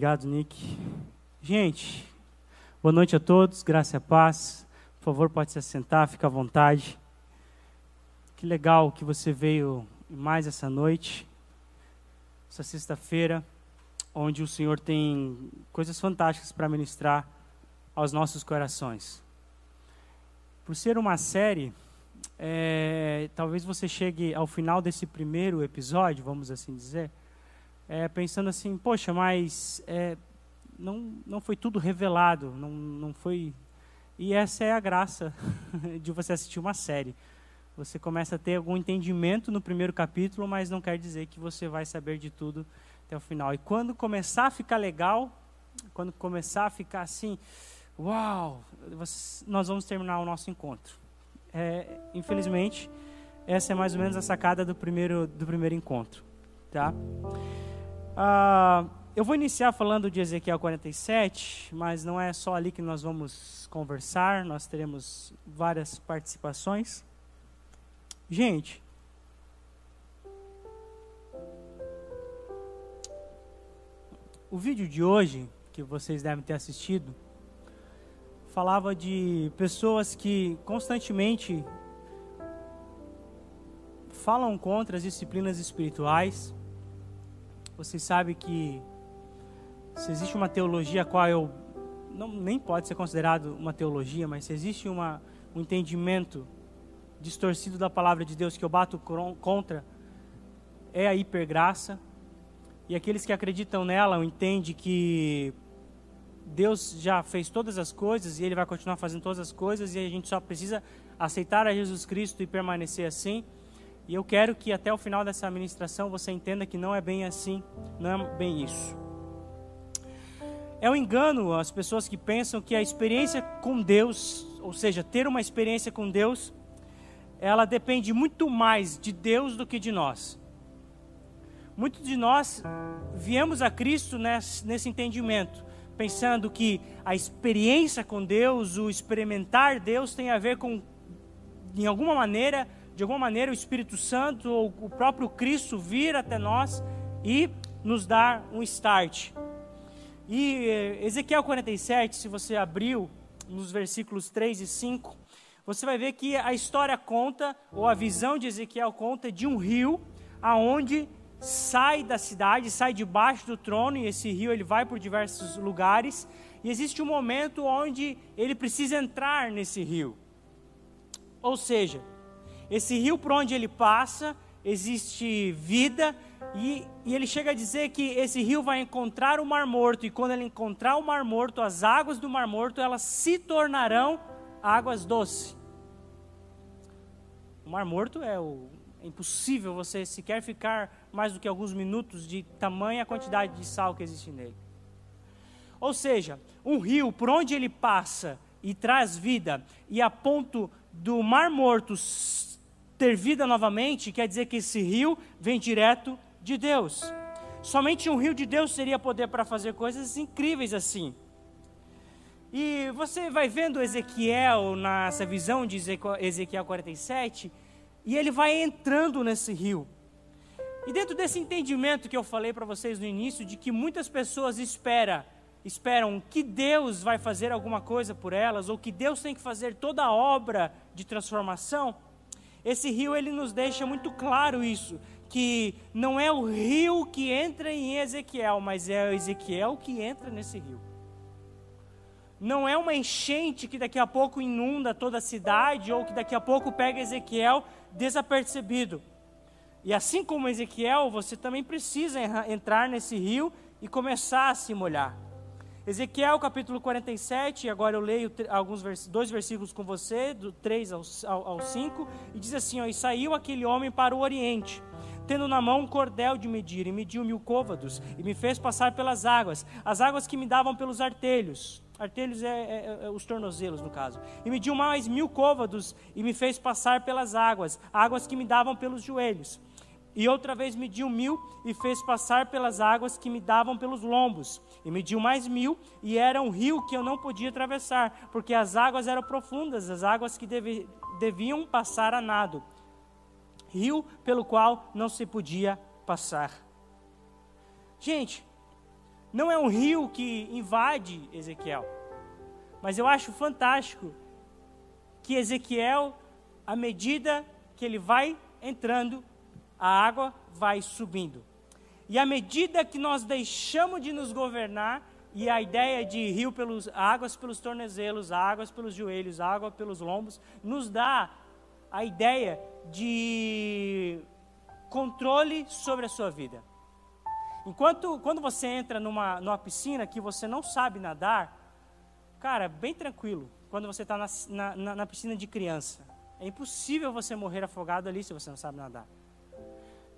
Obrigado, Nick. Gente, boa noite a todos, graça e paz. Por favor, pode se assentar, fica à vontade. Que legal que você veio mais essa noite, essa sexta-feira, onde o Senhor tem coisas fantásticas para ministrar aos nossos corações. Por ser uma série, é, talvez você chegue ao final desse primeiro episódio, vamos assim dizer, é, pensando assim, poxa, mas é, não, não foi tudo revelado, não, não foi. E essa é a graça de você assistir uma série. Você começa a ter algum entendimento no primeiro capítulo, mas não quer dizer que você vai saber de tudo até o final. E quando começar a ficar legal, quando começar a ficar assim, uau, nós vamos terminar o nosso encontro. É, infelizmente, essa é mais ou menos a sacada do primeiro, do primeiro encontro. Tá? Ah, eu vou iniciar falando de Ezequiel 47, mas não é só ali que nós vamos conversar, nós teremos várias participações. Gente, o vídeo de hoje, que vocês devem ter assistido, falava de pessoas que constantemente falam contra as disciplinas espirituais, você sabe que se existe uma teologia qual eu não, nem pode ser considerado uma teologia, mas se existe uma, um entendimento distorcido da palavra de Deus que eu bato contra, é a hipergraça. E aqueles que acreditam nela entendem que Deus já fez todas as coisas e Ele vai continuar fazendo todas as coisas e a gente só precisa aceitar a Jesus Cristo e permanecer assim. E eu quero que até o final dessa ministração você entenda que não é bem assim, não é bem isso. É um engano as pessoas que pensam que a experiência com Deus, ou seja, ter uma experiência com Deus, ela depende muito mais de Deus do que de nós. Muitos de nós viemos a Cristo nesse, entendimento, pensando que a experiência com Deus, o experimentar Deus tem a ver com, de alguma maneira, de alguma maneira o Espírito Santo ou o próprio Cristo vir até nós e nos dar um start. E eh, Ezequiel 47, se você abriu nos versículos 3 e 5, você vai ver que a história conta, ou a visão de Ezequiel conta de um rio aonde sai da cidade, sai debaixo do trono, e esse rio ele vai por diversos lugares, e existe um momento onde ele precisa entrar nesse rio. Ou seja, esse rio por onde ele passa, existe vida, e, e, ele chega a dizer que esse rio vai encontrar o Mar Morto, e quando ele encontrar o Mar Morto, as águas do Mar Morto, elas se tornarão águas doces. O Mar Morto é, o, é impossível você sequer ficar mais do que alguns minutos de tamanha quantidade de sal que existe nele. Ou seja, um rio por onde ele passa e traz vida, e a ponto do Mar Morto ter vida novamente, quer dizer que esse rio vem direto de Deus. Somente um rio de Deus seria poder para fazer coisas incríveis assim. E você vai vendo Ezequiel nessa visão de Ezequiel 47, e ele vai entrando nesse rio. E dentro desse entendimento que eu falei para vocês no início, de que muitas pessoas esperam, esperam que Deus vai fazer alguma coisa por elas, ou que Deus tem que fazer toda a obra de transformação, esse rio ele nos deixa muito claro isso, que não é o rio que entra em Ezequiel, mas é Ezequiel que entra nesse rio. Não é uma enchente que daqui a pouco inunda toda a cidade ou que daqui a pouco pega Ezequiel desapercebido. E assim como Ezequiel, você também precisa entrar nesse rio e começar a se molhar. Ezequiel capítulo 47, agora eu leio alguns dois versículos com você, do 3 ao, ao, ao 5, e diz assim: ó, E saiu aquele homem para o oriente, tendo na mão um cordel de medir, e mediu mil côvados, e me fez passar pelas águas, as águas que me davam pelos artelhos. Artelhos é, é, é, os tornozelos, no caso. E mediu mais mil côvados, e me fez passar pelas águas, águas que me davam pelos joelhos. E outra vez mediu mil e fez passar pelas águas que me davam pelos lombos. E mediu mais mil, e era um rio que eu não podia atravessar, porque as águas eram profundas, as águas que deve, deviam passar a nado. Rio pelo qual não se podia passar. Gente, não é um rio que invade Ezequiel. Mas eu acho fantástico que Ezequiel, à medida que ele vai entrando, a água vai subindo. E à medida que nós deixamos de nos governar, e a ideia de rio pelos águas pelos tornozelos, águas pelos joelhos, água pelos lombos, nos dá a ideia de controle sobre a sua vida. Enquanto quando você entra numa, numa piscina que você não sabe nadar, cara, bem tranquilo. Quando você está na, na, na piscina de criança, é impossível você morrer afogado ali se você não sabe nadar.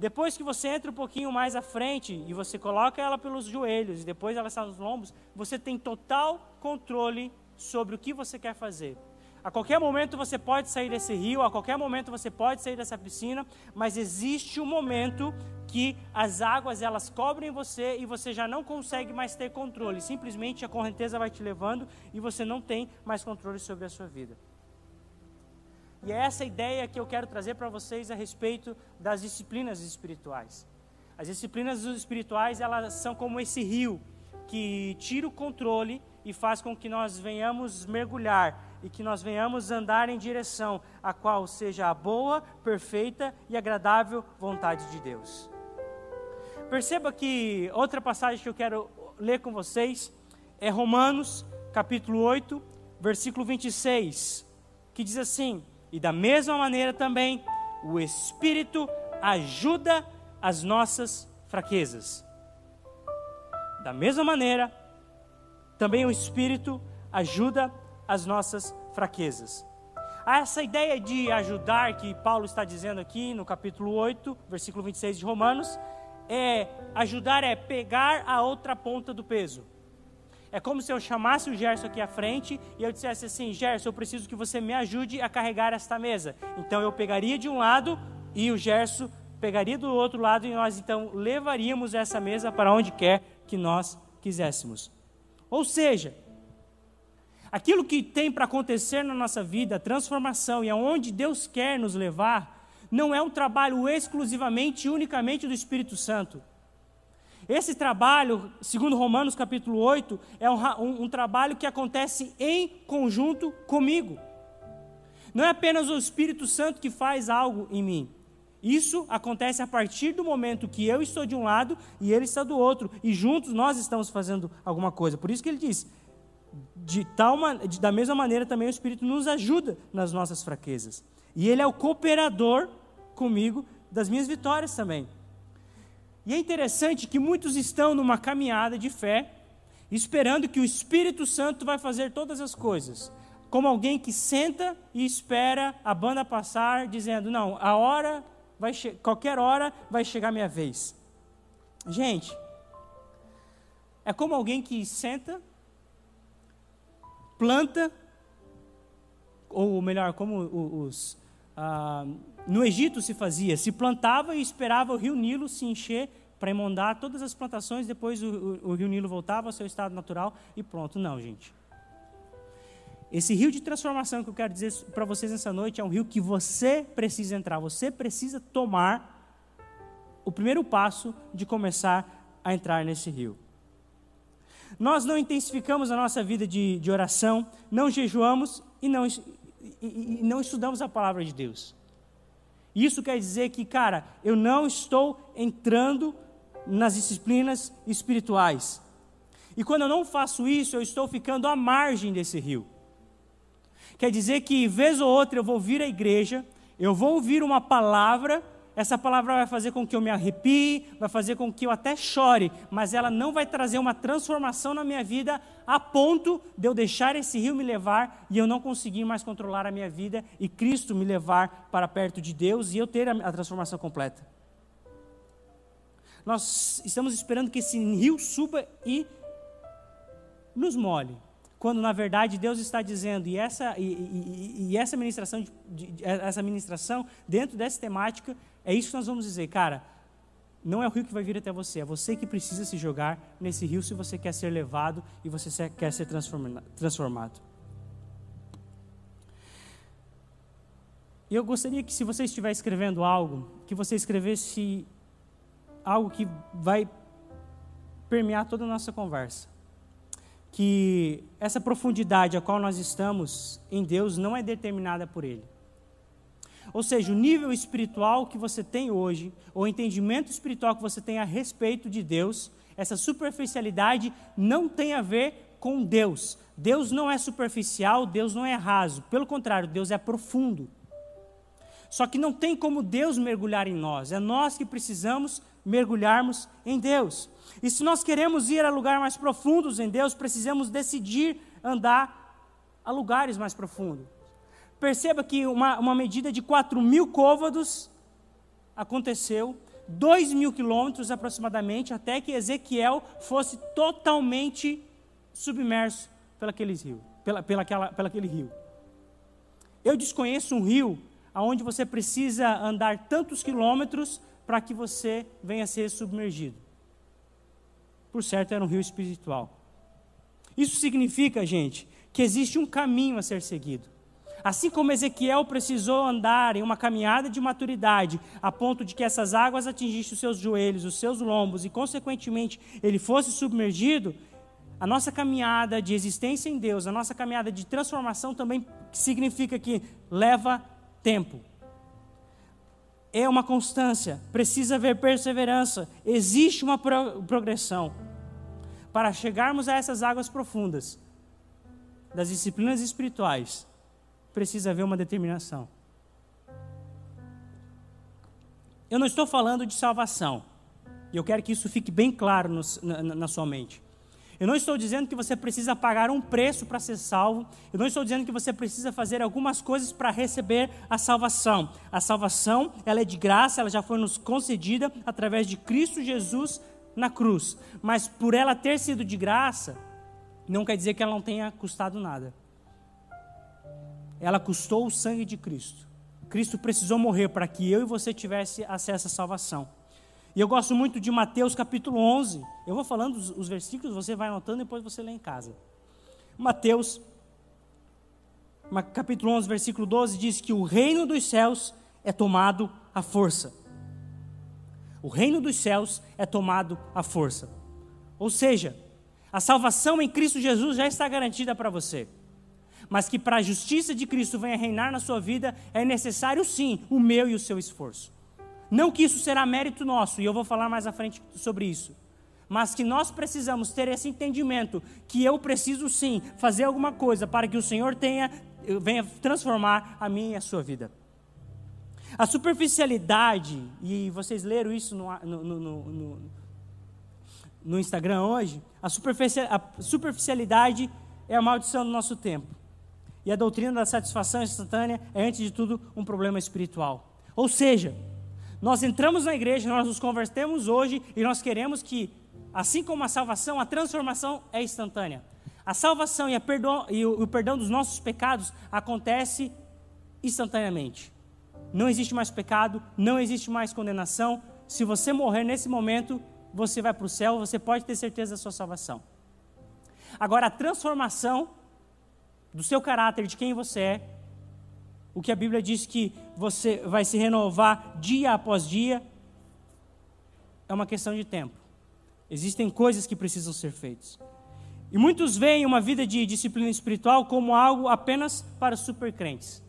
Depois que você entra um pouquinho mais à frente e você coloca ela pelos joelhos e depois ela está nos lombos, você tem total controle sobre o que você quer fazer. A qualquer momento você pode sair desse rio, a qualquer momento você pode sair dessa piscina, mas existe um momento que as águas elas cobrem você e você já não consegue mais ter controle. Simplesmente a correnteza vai te levando e você não tem mais controle sobre a sua vida. E é essa ideia que eu quero trazer para vocês a respeito das disciplinas espirituais. As disciplinas espirituais, elas são como esse rio que tira o controle e faz com que nós venhamos mergulhar e que nós venhamos andar em direção a qual seja a boa, perfeita e agradável vontade de Deus. Perceba que outra passagem que eu quero ler com vocês é Romanos, capítulo 8, versículo 26, que diz assim: E da mesma maneira também o Espírito ajuda as nossas fraquezas. Da mesma maneira, também o Espírito ajuda as nossas fraquezas. Essa ideia de ajudar que Paulo está dizendo aqui no capítulo 8, versículo 26 de Romanos, é ajudar é pegar a outra ponta do peso. É como se eu chamasse o Gerson aqui à frente e eu dissesse assim: Gerson, eu preciso que você me ajude a carregar esta mesa. Então eu pegaria de um lado e o Gerson pegaria do outro lado e nós então levaríamos essa mesa para onde quer que nós quiséssemos. Ou seja, aquilo que tem para acontecer na nossa vida, a transformação e aonde Deus quer nos levar, não é um trabalho exclusivamente e unicamente do Espírito Santo. Esse trabalho, segundo Romanos capítulo 8, é um, um, um trabalho que acontece em conjunto comigo. Não é apenas o Espírito Santo que faz algo em mim. Isso acontece a partir do momento que eu estou de um lado e ele está do outro, e juntos nós estamos fazendo alguma coisa. Por isso que ele diz: de tal, de, da mesma maneira também o Espírito nos ajuda nas nossas fraquezas. E Ele é o cooperador comigo das minhas vitórias também. E é interessante que muitos estão numa caminhada de fé, esperando que o Espírito Santo vai fazer todas as coisas. Como alguém que senta e espera a banda passar, dizendo: Não, a hora vai qualquer hora vai chegar minha vez. Gente, é como alguém que senta planta, ou melhor, como os. Ah, no Egito se fazia, se plantava e esperava o rio Nilo se encher para inundar todas as plantações, depois o, o, o rio Nilo voltava ao seu estado natural e pronto. Não, gente. Esse rio de transformação que eu quero dizer para vocês nessa noite é um rio que você precisa entrar, você precisa tomar o primeiro passo de começar a entrar nesse rio. Nós não intensificamos a nossa vida de, de oração, não jejuamos e não, e, e não estudamos a palavra de Deus. Isso quer dizer que, cara, eu não estou entrando nas disciplinas espirituais. E quando eu não faço isso, eu estou ficando à margem desse rio. Quer dizer que, vez ou outra, eu vou vir à igreja, eu vou ouvir uma palavra essa palavra vai fazer com que eu me arrepie, vai fazer com que eu até chore, mas ela não vai trazer uma transformação na minha vida a ponto de eu deixar esse rio me levar e eu não conseguir mais controlar a minha vida e Cristo me levar para perto de Deus e eu ter a, transformação completa. Nós estamos esperando que esse rio suba e nos molhe quando na verdade Deus está dizendo, e essa, e, e, e essa, ministração, de, de, essa ministração, dentro dessa temática, é isso que nós vamos dizer, cara. Não é o rio que vai vir até você, é você que precisa se jogar nesse rio se você quer ser levado e você quer ser transformado. E eu gostaria que, se você estiver escrevendo algo, que você escrevesse algo que vai permear toda a nossa conversa. Que essa profundidade a qual nós estamos em Deus não é determinada por Ele. Ou seja, o nível espiritual que você tem hoje, o entendimento espiritual que você tem a respeito de Deus, essa superficialidade não tem a ver com Deus. Deus não é superficial, Deus não é raso. Pelo contrário, Deus é profundo. Só que não tem como Deus mergulhar em nós, é nós que precisamos mergulharmos em Deus. E se nós queremos ir a lugares mais profundos em Deus, precisamos decidir andar a lugares mais profundos. Perceba que uma, uma medida de 4 mil côvados aconteceu, 2 mil quilômetros aproximadamente, até que Ezequiel fosse totalmente submerso pelaquele rio, pela, pela, aquela, pelaquele rio. Eu desconheço um rio aonde você precisa andar tantos quilômetros para que você venha a ser submergido. Por certo, era um rio espiritual. Isso significa, gente, que existe um caminho a ser seguido. Assim como Ezequiel precisou andar em uma caminhada de maturidade, a ponto de que essas águas atingissem os seus joelhos, os seus lombos e, consequentemente, ele fosse submergido, a nossa caminhada de existência em Deus, a nossa caminhada de transformação também significa que leva tempo. É uma constância, precisa haver perseverança, existe uma pro progressão. Para chegarmos a essas águas profundas das disciplinas espirituais, precisa haver uma determinação. Eu não estou falando de salvação, e eu quero que isso fique bem claro no, na, na sua mente. Eu não estou dizendo que você precisa pagar um preço para ser salvo. Eu não estou dizendo que você precisa fazer algumas coisas para receber a salvação. A salvação, ela é de graça, ela já foi nos concedida através de Cristo Jesus na cruz. Mas por ela ter sido de graça, não quer dizer que ela não tenha custado nada. Ela custou o sangue de Cristo. Cristo precisou morrer para que eu e você tivesse acesso à salvação. E eu gosto muito de Mateus capítulo 11. Eu vou falando os, os versículos, você vai anotando e depois você lê em casa. Mateus capítulo 11, versículo 12 diz que o reino dos céus é tomado à força. O reino dos céus é tomado à força. Ou seja, a salvação em Cristo Jesus já está garantida para você. Mas que para a justiça de Cristo venha reinar na sua vida, é necessário sim o meu e o seu esforço. Não que isso será mérito nosso, e eu vou falar mais à frente sobre isso. Mas que nós precisamos ter esse entendimento que eu preciso sim fazer alguma coisa para que o Senhor tenha, venha transformar a minha e a sua vida. A superficialidade, e vocês leram isso no, no, no, no Instagram hoje, a, a superficialidade é a maldição do nosso tempo. E a doutrina da satisfação instantânea é, antes de tudo, um problema espiritual. Ou seja, nós entramos na igreja, nós nos convertemos hoje e nós queremos que, assim como a salvação, a transformação é instantânea. A salvação e, a e o, o perdão dos nossos pecados acontece instantaneamente. Não existe mais pecado, não existe mais condenação. Se você morrer nesse momento, você vai para o céu, você pode ter certeza da sua salvação. Agora, a transformação do seu caráter, de quem você é, o que a Bíblia diz que você vai se renovar dia após dia, é uma questão de tempo. Existem coisas que precisam ser feitas. E muitos veem uma vida de disciplina espiritual como algo apenas para supercrentes.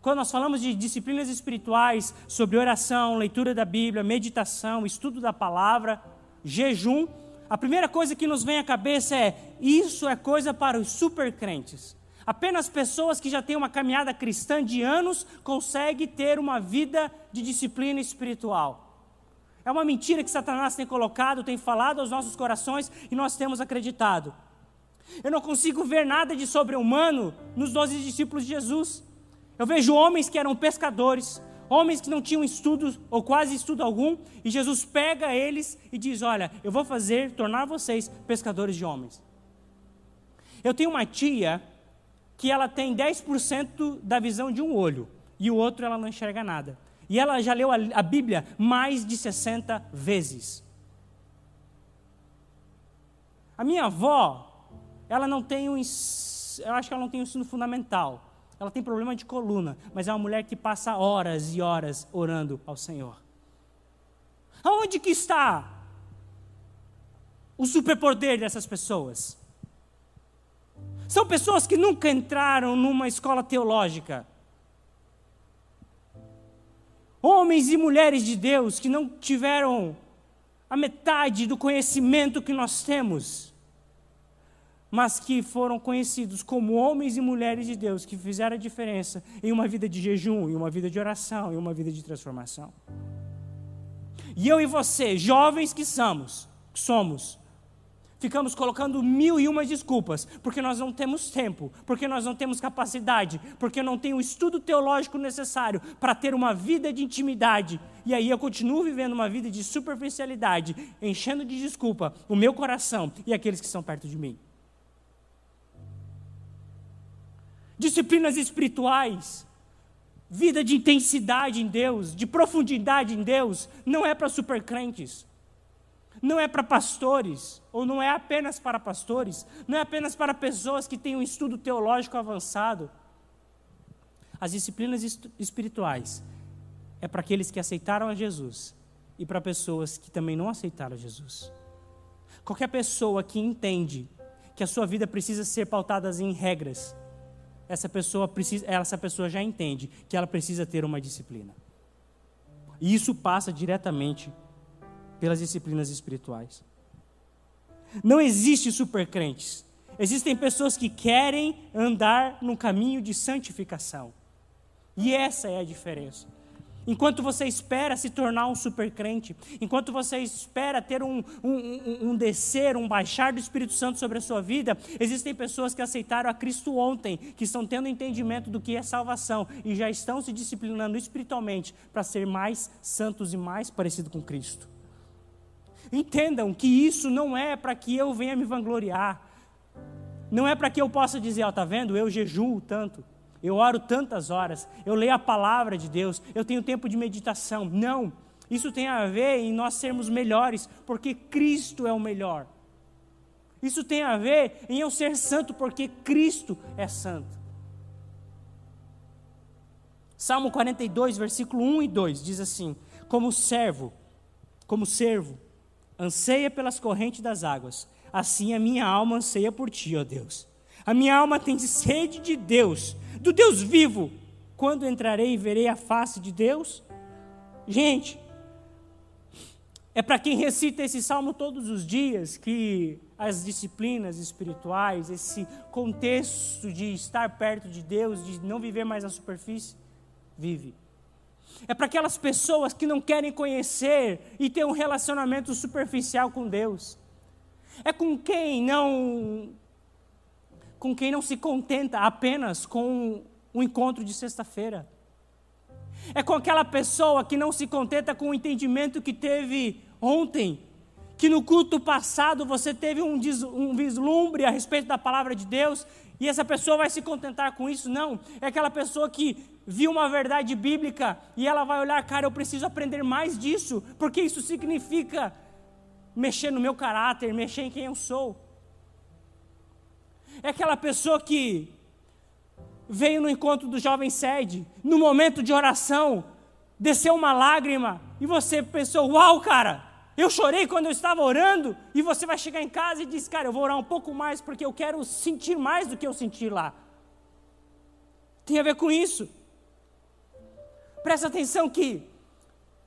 Quando nós falamos de disciplinas espirituais, sobre oração, leitura da Bíblia, meditação, estudo da palavra, jejum, a primeira coisa que nos vem à cabeça é: isso é coisa para os supercrentes. Apenas pessoas que já têm uma caminhada cristã de anos conseguem ter uma vida de disciplina espiritual. É uma mentira que Satanás tem colocado, tem falado aos nossos corações e nós temos acreditado. Eu não consigo ver nada de sobre-humano nos doze discípulos de Jesus. Eu vejo homens que eram pescadores, homens que não tinham estudo ou quase estudo algum, e Jesus pega eles e diz: Olha, eu vou fazer, tornar vocês pescadores de homens. Eu tenho uma tia que ela tem 10% da visão de um olho e o outro ela não enxerga nada. E ela já leu a, a Bíblia mais de 60 vezes. A minha avó, ela não tem um, eu acho que ela não tem um ensino fundamental. Ela tem problema de coluna, mas é uma mulher que passa horas e horas orando ao Senhor. Aonde que está o superpoder dessas pessoas. São pessoas que nunca entraram numa escola teológica. Homens e mulheres de Deus que não tiveram a metade do conhecimento que nós temos, mas que foram conhecidos como homens e mulheres de Deus que fizeram a diferença em uma vida de jejum, em uma vida de oração, em uma vida de transformação. E eu e você, jovens que somos, somos, ficamos colocando mil e uma desculpas, porque nós não temos tempo, porque nós não temos capacidade, porque não tem o estudo teológico necessário para ter uma vida de intimidade. E aí eu continuo vivendo uma vida de superficialidade, enchendo de desculpa o meu coração e aqueles que estão perto de mim. Disciplinas espirituais, vida de intensidade em Deus, de profundidade em Deus, não é para supercrentes não é para pastores, ou não é apenas para pastores, não é apenas para pessoas que têm um estudo teológico avançado. As disciplinas espirituais é para aqueles que aceitaram a Jesus e para pessoas que também não aceitaram Jesus. Qualquer pessoa que entende que a sua vida precisa ser pautada em regras, essa pessoa, precisa, essa pessoa já entende que ela precisa ter uma disciplina. E isso passa diretamente pelas disciplinas espirituais. Não existe supercrentes. Existem pessoas que querem andar no caminho de santificação. E essa é a diferença. Enquanto você espera se tornar um supercrente, enquanto você espera ter um, um, um, descer, um baixar do Espírito Santo sobre a sua vida, existem pessoas que aceitaram a Cristo ontem, que estão tendo entendimento do que é salvação e já estão se disciplinando espiritualmente para ser mais santos e mais parecidos com Cristo. Entendam que isso não é para que eu venha me vangloriar. Não é para que eu possa dizer, ó, oh, tá vendo? Eu jejuo tanto. Eu oro tantas horas, eu leio a palavra de Deus, eu tenho tempo de meditação. Não. Isso tem a ver em nós sermos melhores, porque Cristo é o melhor. Isso tem a ver em eu ser santo, porque Cristo é santo. Salmo 42, versículo 1 e 2 diz assim: Como servo, como servo, anseia pelas correntes das águas, assim a minha alma anseia por ti, ó Deus. A minha alma tem sede de Deus, do Deus vivo. Quando entrarei e verei a face de Deus? Gente, é para quem recita esse salmo todos os dias que as disciplinas espirituais, esse contexto de estar perto de Deus, de não viver mais na superfície, vive é para aquelas pessoas que não querem conhecer e ter um relacionamento superficial com Deus. É com quem não com quem não se contenta apenas com o encontro de sexta-feira. É com aquela pessoa que não se contenta com o entendimento que teve ontem, que no culto passado você teve um, um vislumbre a respeito da palavra de Deus e essa pessoa vai se contentar com isso? Não. É aquela pessoa que viu uma verdade bíblica e ela vai olhar, cara, eu preciso aprender mais disso, porque isso significa mexer no meu caráter, mexer em quem eu sou. É aquela pessoa que veio no encontro do jovem sede, no momento de oração, desceu uma lágrima e você pensou: Uau, cara, eu chorei quando eu estava orando, e você vai chegar em casa e diz: Cara, eu vou orar um pouco mais porque eu quero sentir mais do que eu senti lá. Tem a ver com isso. Presta atenção que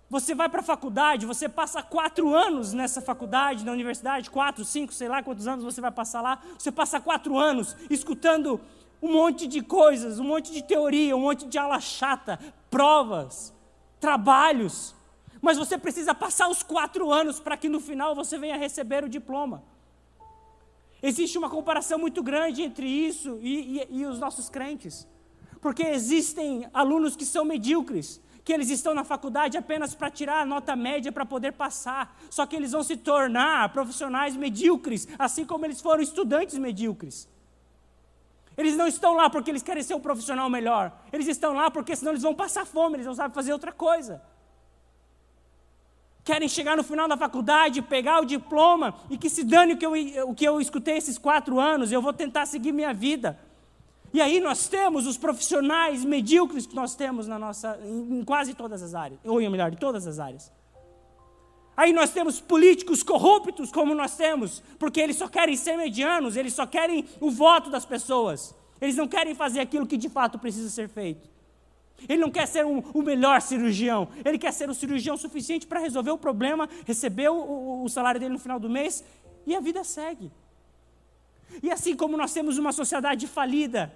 você vai para a faculdade, você passa quatro anos nessa faculdade, na universidade, quatro, cinco, sei lá quantos anos você vai passar lá. Você passa quatro anos escutando um monte de coisas, um monte de teoria, um monte de ala chata, provas, trabalhos mas você precisa passar os quatro anos para que no final você venha receber o diploma. Existe uma comparação muito grande entre isso e, e, e os nossos crentes, porque existem alunos que são medíocres, que eles estão na faculdade apenas para tirar a nota média para poder passar, só que eles vão se tornar profissionais medíocres, assim como eles foram estudantes medíocres. Eles não estão lá porque eles querem ser um profissional melhor, eles estão lá porque senão eles vão passar fome, eles não sabem fazer outra coisa querem chegar no final da faculdade, pegar o diploma e que se dane o que eu, o que eu escutei esses quatro anos, eu vou tentar seguir minha vida. E aí nós temos os profissionais medíocres que nós temos na nossa, em, em quase todas as áreas, ou melhor, em todas as áreas. Aí nós temos políticos corruptos, como nós temos, porque eles só querem ser medianos, eles só querem o voto das pessoas. Eles não querem fazer aquilo que de fato precisa ser feito. Ele não quer ser um, o melhor cirurgião, ele quer ser o cirurgião suficiente para resolver o problema, receber o, o, o salário dele no final do mês e a vida segue. E assim como nós temos uma sociedade falida,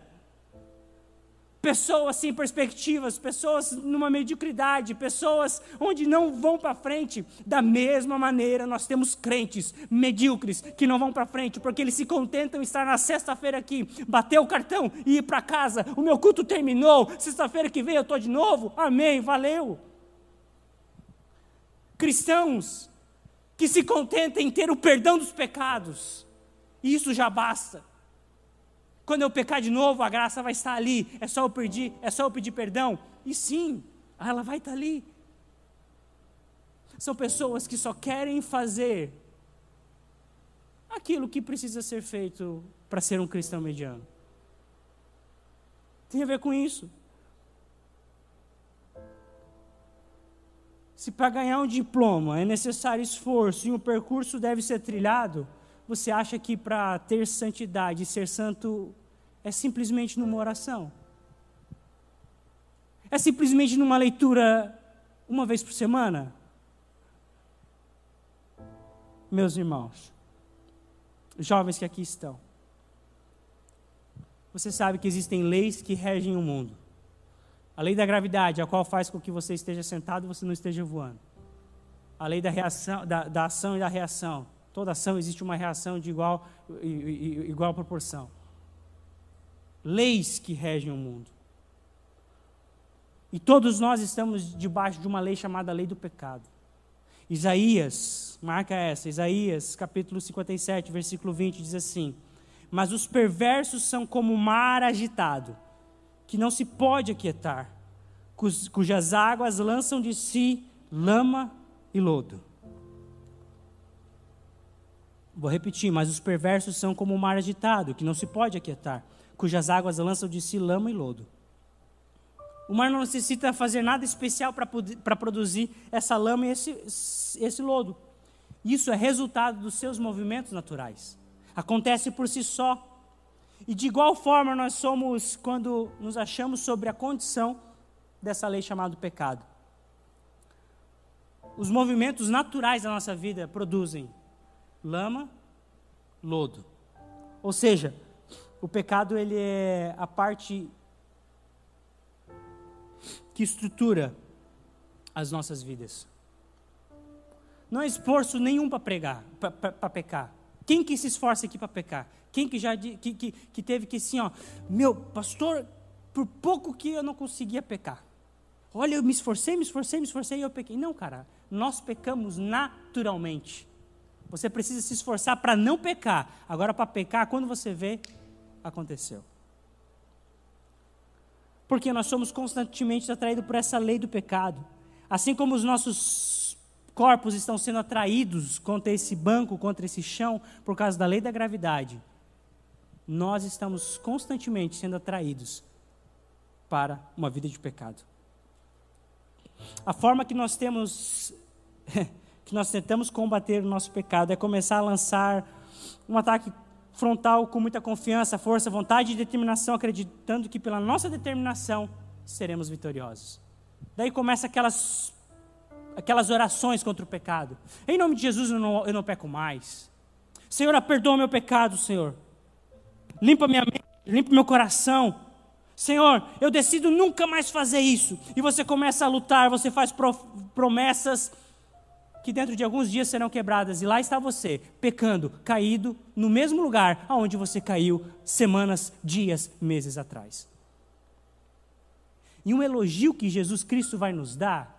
pessoas sem perspectivas, pessoas numa mediocridade, pessoas onde não vão para frente. Da mesma maneira, nós temos crentes medíocres que não vão para frente, porque eles se contentam em estar na sexta-feira aqui, bater o cartão e ir para casa. O meu culto terminou, sexta-feira que vem eu estou de novo. Amém, valeu. Cristãos que se contentem em ter o perdão dos pecados, isso já basta. Quando eu pecar de novo, a graça vai estar ali. É só eu pedir, é só eu pedir perdão. E sim, ela vai estar ali. São pessoas que só querem fazer aquilo que precisa ser feito para ser um cristão mediano. Tem a ver com isso. Se para ganhar um diploma é necessário esforço e um percurso deve ser trilhado, você acha que para ter santidade e ser santo é simplesmente numa oração? É simplesmente numa leitura uma vez por semana? Meus irmãos, jovens que aqui estão, você sabe que existem leis que regem o mundo. A lei da gravidade, a qual faz com que você esteja sentado e você não esteja voando. A lei da, reação, da, da ação e da reação Toda ação existe uma reação de igual, igual proporção. Leis que regem o mundo. E todos nós estamos debaixo de uma lei chamada lei do pecado. Isaías, marca essa, Isaías capítulo 57, versículo 20, diz assim: Mas os perversos são como o mar agitado, que não se pode aquietar, cujas águas lançam de si lama e lodo. Vou repetir, mas os perversos são como o mar agitado, que não se pode aquietar, cujas águas lançam de si lama e lodo. O mar não necessita fazer nada especial para produzir essa lama e esse, esse lodo. Isso é resultado dos seus movimentos naturais. Acontece por si só. E de igual forma nós somos quando nos achamos sobre a condição dessa lei chamada pecado. Os movimentos naturais da nossa vida produzem lama, lodo. Ou seja, o pecado ele é a parte que estrutura as nossas vidas. Não é esforço nenhum para pregar, para pecar. Quem que se esforça aqui para pecar? Quem que já que, que, que teve que assim, ó, meu pastor, por pouco que eu não conseguia pecar. Olha, eu me esforcei, me esforcei, me esforcei e eu pequei. Não, cara, nós pecamos naturalmente. Você precisa se esforçar para não pecar. Agora, para pecar, quando você vê, aconteceu. Porque nós somos constantemente atraídos por essa lei do pecado. Assim como os nossos corpos estão sendo atraídos contra esse banco, contra esse chão, por causa da lei da gravidade, nós estamos constantemente sendo atraídos para uma vida de pecado. A forma que nós temos que nós tentamos combater o nosso pecado é começar a lançar um ataque frontal com muita confiança, força, vontade e determinação, acreditando que pela nossa determinação seremos vitoriosos. Daí começa aquelas aquelas orações contra o pecado. Em nome de Jesus eu não, eu não peco mais. Senhor, perdoa meu pecado, Senhor. Limpa minha mente, limpa meu coração. Senhor, eu decido nunca mais fazer isso. E você começa a lutar, você faz promessas que dentro de alguns dias serão quebradas, e lá está você, pecando, caído no mesmo lugar aonde você caiu semanas, dias, meses atrás. E um elogio que Jesus Cristo vai nos dar,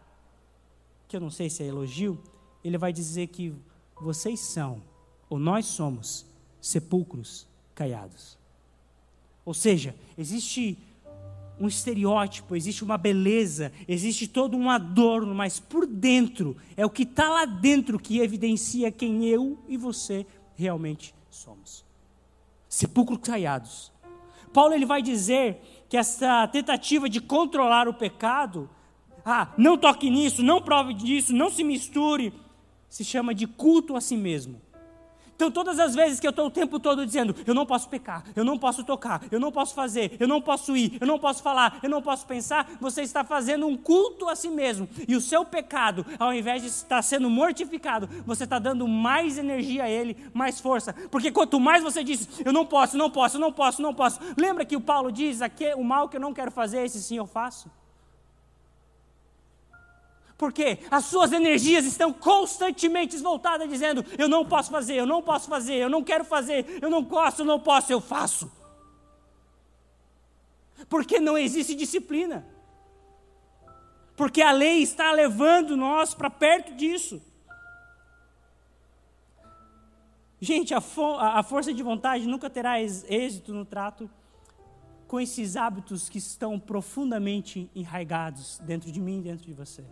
que eu não sei se é elogio, ele vai dizer que vocês são, ou nós somos, sepulcros caiados. Ou seja, existe um estereótipo, existe uma beleza, existe todo um adorno, mas por dentro, é o que está lá dentro que evidencia quem eu e você realmente somos. Sepulcros caiados. Paulo ele vai dizer que essa tentativa de controlar o pecado, ah, não toque nisso, não prove disso, não se misture, se chama de culto a si mesmo. Então, todas as vezes que eu estou o tempo todo dizendo, eu não posso pecar, eu não posso tocar, eu não posso fazer, eu não posso ir, eu não posso falar, eu não posso pensar, você está fazendo um culto a si mesmo. E o seu pecado, ao invés de estar sendo mortificado, você está dando mais energia a ele, mais força. Porque quanto mais você diz, eu não posso, não posso, não posso, não posso. Lembra que o Paulo diz, aqui, o mal que eu não quero fazer, esse sim eu faço? Porque as suas energias estão constantemente voltadas, dizendo: Eu não posso fazer, eu não posso fazer, eu não quero fazer, eu não posso, eu não posso, eu faço. Porque não existe disciplina. Porque a lei está levando nós para perto disso. Gente, a, fo a força de vontade nunca terá êxito no trato com esses hábitos que estão profundamente enraigados dentro de mim e dentro de você.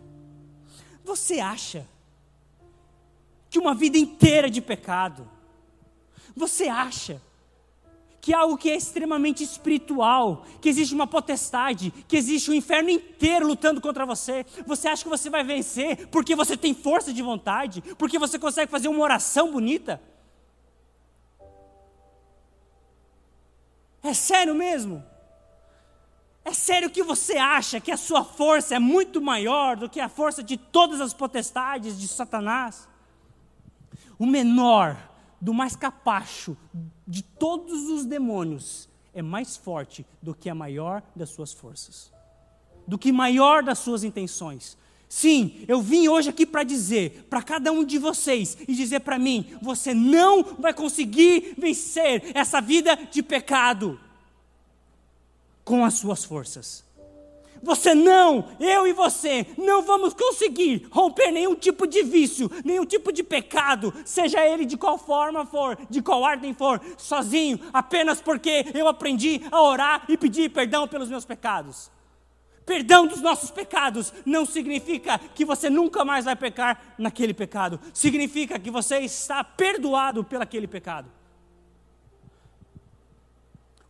Você acha que uma vida inteira de pecado, você acha que algo que é extremamente espiritual, que existe uma potestade, que existe o um inferno inteiro lutando contra você. Você acha que você vai vencer porque você tem força de vontade, porque você consegue fazer uma oração bonita? É sério mesmo? Sério que você acha que a sua força é muito maior do que a força de todas as potestades de Satanás? O menor, do mais capacho de todos os demônios, é mais forte do que a maior das suas forças, do que maior das suas intenções. Sim, eu vim hoje aqui para dizer para cada um de vocês e dizer para mim: você não vai conseguir vencer essa vida de pecado com as suas forças. Você não, eu e você, não vamos conseguir romper nenhum tipo de vício, nenhum tipo de pecado, seja ele de qual forma for, de qual ordem for, sozinho, apenas porque eu aprendi a orar e pedir perdão pelos meus pecados. Perdão dos nossos pecados não significa que você nunca mais vai pecar naquele pecado, significa que você está perdoado pelaquele pecado.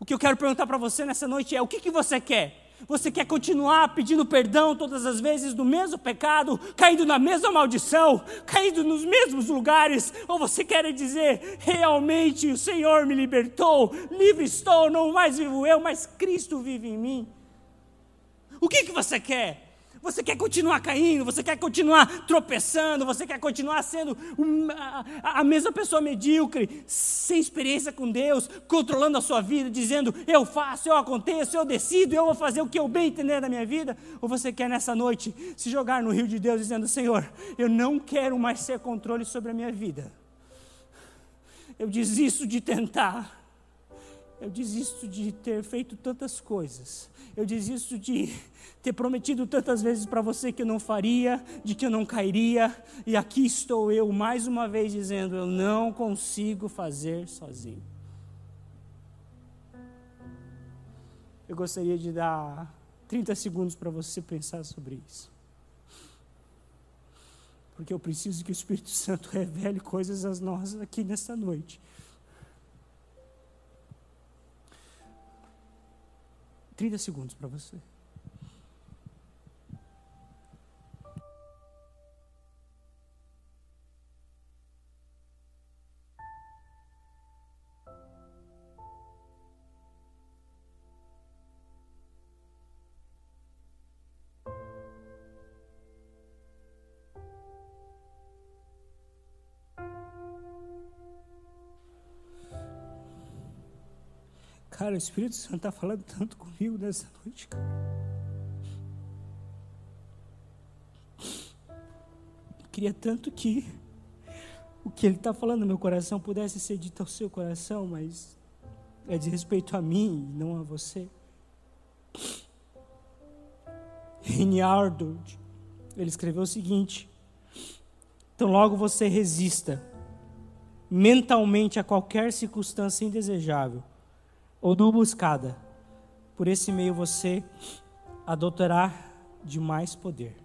O que eu quero perguntar para você nessa noite é: o que, que você quer? Você quer continuar pedindo perdão todas as vezes do mesmo pecado, caindo na mesma maldição, caindo nos mesmos lugares? Ou você quer dizer, realmente o Senhor me libertou, livre estou, não mais vivo eu, mas Cristo vive em mim? O que, que você quer? Você quer continuar caindo, você quer continuar tropeçando, você quer continuar sendo uma, a, mesma pessoa medíocre, sem experiência com Deus, controlando a sua vida, dizendo eu faço, eu aconteço, eu decido, eu vou fazer o que eu bem entender da minha vida? Ou você quer nessa noite se jogar no rio de Deus dizendo: Senhor, eu não quero mais ser controle sobre a minha vida, eu desisto de tentar. Eu desisto de ter feito tantas coisas. Eu desisto de ter prometido tantas vezes para você que eu não faria, de que eu não cairia. E aqui estou eu mais uma vez dizendo: eu não consigo fazer sozinho. Eu gostaria de dar 30 segundos para você pensar sobre isso. Porque eu preciso que o Espírito Santo revele coisas a nós aqui nesta noite. 30 segundos para você. O Espírito Santo está falando tanto comigo nessa noite, cara. Queria tanto que o que Ele está falando no meu coração pudesse ser dito ao seu coração, mas é de respeito a mim não a você. Rene Arnold, ele escreveu o seguinte: Então logo você resista mentalmente a qualquer circunstância indesejável ou não buscada. Por esse meio você adotará de mais poder.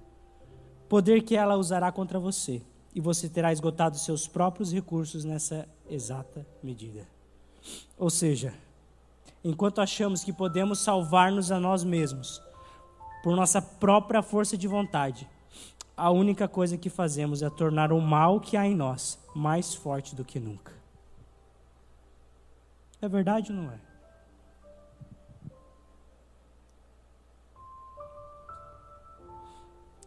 Poder que ela usará contra você. E você terá esgotado seus próprios recursos nessa exata medida. Ou seja, enquanto achamos que podemos salvar-nos a nós mesmos por nossa própria força de vontade, a única coisa que fazemos é tornar o mal que há em nós mais forte do que nunca. É verdade ou não é?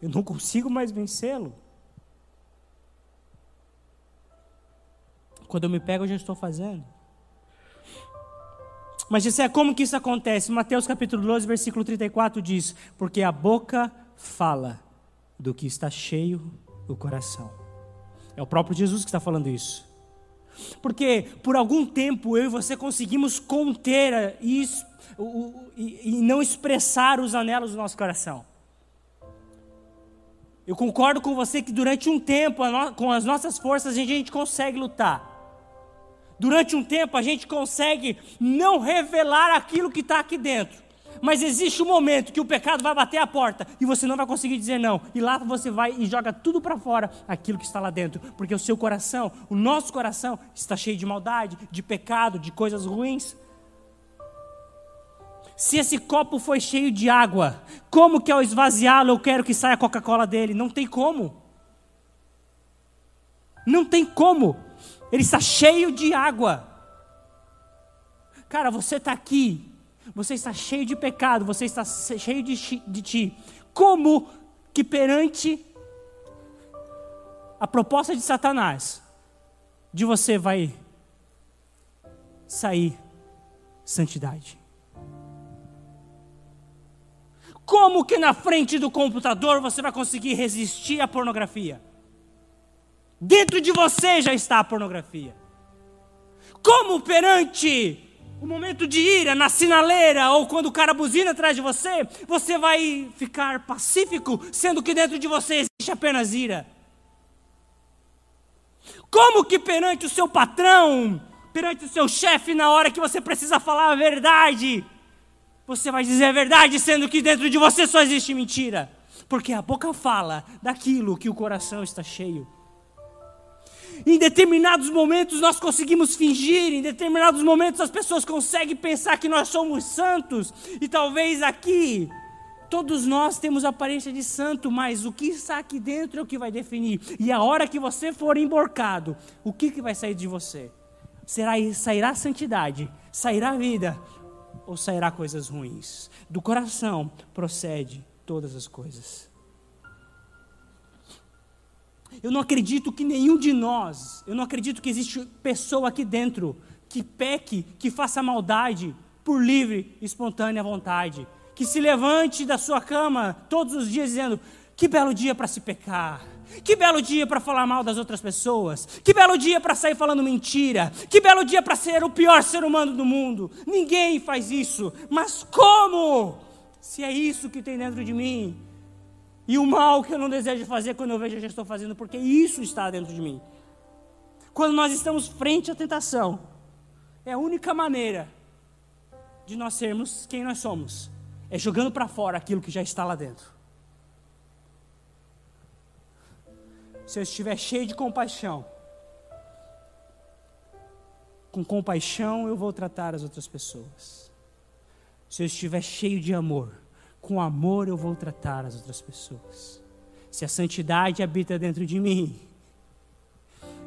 Eu não consigo mais vencê-lo. Quando eu me pego, eu já estou fazendo. Mas isso é como que isso acontece? Mateus capítulo 12, versículo 34 diz: Porque a boca fala do que está cheio o coração. É o próprio Jesus que está falando isso. Porque por algum tempo eu e você conseguimos conter e, e não expressar os anelos do nosso coração. Eu concordo com você que durante um tempo, com as nossas forças, a gente, consegue lutar. Durante um tempo, a gente consegue não revelar aquilo que está aqui dentro. Mas existe um momento que o pecado vai bater a porta e você não vai conseguir dizer não. E lá você vai e joga tudo para fora aquilo que está lá dentro. Porque o seu coração, o nosso coração, está cheio de maldade, de pecado, de coisas ruins. Se esse copo foi cheio de água, como que ao esvaziá-lo eu quero que saia a Coca-Cola dele? Não tem como. Não tem como. Ele está cheio de água. Cara, você está aqui você está cheio de pecado, você está cheio de, de ti. Como que perante a proposta de Satanás, de você vai sair santidade? Como que na frente do computador você vai conseguir resistir à pornografia? Dentro de você já está a pornografia. Como perante o momento de ira na sinaleira ou quando o cara buzina atrás de você, você vai ficar pacífico, sendo que dentro de você existe apenas ira. Como que perante o seu patrão, perante o seu chefe, na hora que você precisa falar a verdade, você vai dizer a verdade, sendo que dentro de você só existe mentira? Porque a boca fala daquilo que o coração está cheio. Em determinados momentos nós conseguimos fingir, em determinados momentos as pessoas conseguem pensar que nós somos santos, e talvez aqui todos nós temos aparência de santo, mas o que está aqui dentro é o que vai definir. E a hora que você for emborcado, o que, que vai sair de você? Será sairá a santidade, sairá a vida ou sairá coisas ruins? Do coração procede todas as coisas. Eu não acredito que nenhum de nós, eu não acredito que existe pessoa aqui dentro que peque, que faça maldade por livre, espontânea vontade, que se levante da sua cama todos os dias dizendo: que belo dia para se pecar. Que belo dia para falar mal das outras pessoas. Que belo dia para sair falando mentira. Que belo dia para ser o pior ser humano do mundo. Ninguém faz isso. Mas como? Se é isso que tem dentro de mim, e o mal que eu não desejo fazer, quando eu vejo, eu já estou fazendo, porque isso está dentro de mim. Quando nós estamos frente à tentação, é a única maneira de nós sermos quem nós somos. É jogando para fora aquilo que já está lá dentro. Se eu estiver cheio de compaixão, com compaixão eu vou tratar as outras pessoas. Se eu estiver cheio de amor, com amor eu vou tratar as outras pessoas. Se a santidade habita dentro de mim,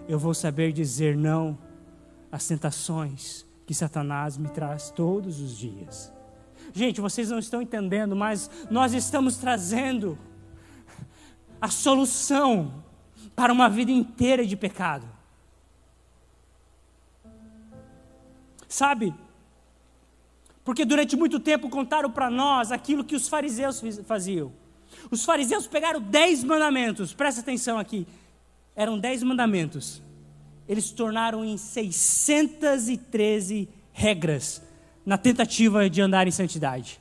eu vou saber dizer não às tentações que Satanás me traz todos os dias. Gente, vocês não estão entendendo, mas nós estamos trazendo a solução para uma vida inteira de pecado. Sabe? Porque durante muito tempo contaram para nós aquilo que os fariseus faziam. Os fariseus pegaram dez mandamentos, presta atenção aqui. Eram dez mandamentos. Eles tornaram em 613 regras na tentativa de andar em santidade.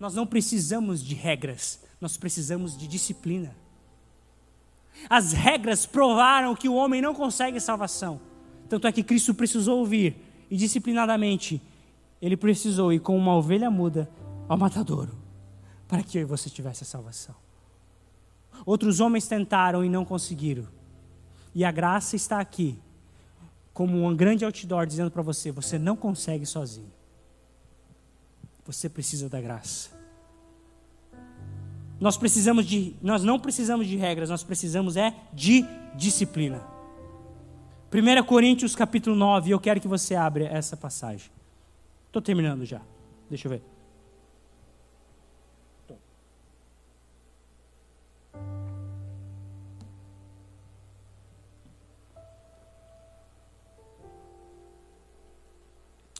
Nós não precisamos de regras, nós precisamos de disciplina. As regras provaram que o homem não consegue salvação. Tanto é que Cristo precisou ouvir e disciplinadamente ele precisou ir com uma ovelha muda ao matadouro para que eu e você tivesse a salvação. Outros homens tentaram e não conseguiram. E a graça está aqui, como um grande outdoor dizendo para você: você não consegue sozinho. Você precisa da graça. Nós precisamos de, nós não precisamos de regras, nós precisamos é de disciplina. 1 Coríntios capítulo 9, eu quero que você abra essa passagem. Estou terminando já. Deixa eu ver.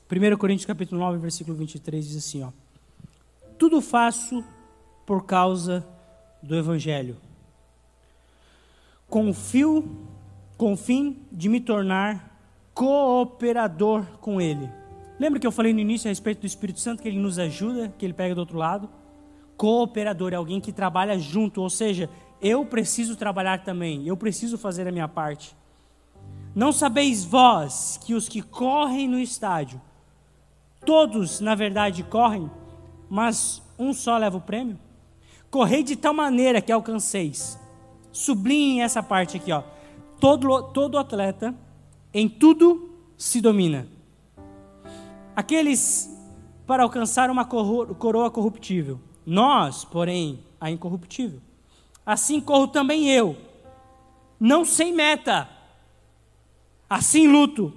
1 Coríntios capítulo 9, versículo 23 diz assim, ó: Tudo faço por causa do evangelho. Com o fio, com o fim de me tornar cooperador com ele. Lembra que eu falei no início a respeito do Espírito Santo que ele nos ajuda, que ele pega do outro lado? Cooperador é alguém que trabalha junto, ou seja, eu preciso trabalhar também, eu preciso fazer a minha parte. Não sabeis vós que os que correm no estádio Todos, na verdade, correm, mas um só leva o prêmio. Correi de tal maneira que alcanceis. Sublinhe essa parte aqui, ó. Todo, todo atleta, em tudo, se domina. Aqueles para alcançar uma coroa corruptível. Nós, porém, a incorruptível. Assim corro também eu, não sem meta. Assim luto,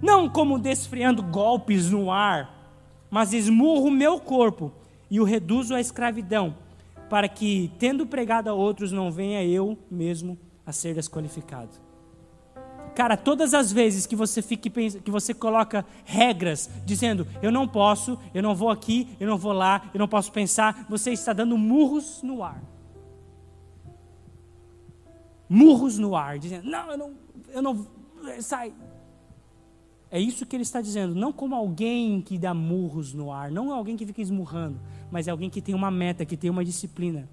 não como desfriando golpes no ar, mas esmurro meu corpo e o reduzo à escravidão, para que, tendo pregado a outros, não venha eu mesmo a ser desqualificado. Cara, todas as vezes que você fique que você coloca regras dizendo eu não posso, eu não vou aqui, eu não vou lá, eu não posso pensar, você está dando murros no ar. Murros no ar, dizendo não, eu não, eu não sai, é isso que ele está dizendo, não como alguém que dá murros no ar, não alguém que fica esmurrando, mas é alguém que tem uma meta, que tem uma disciplina.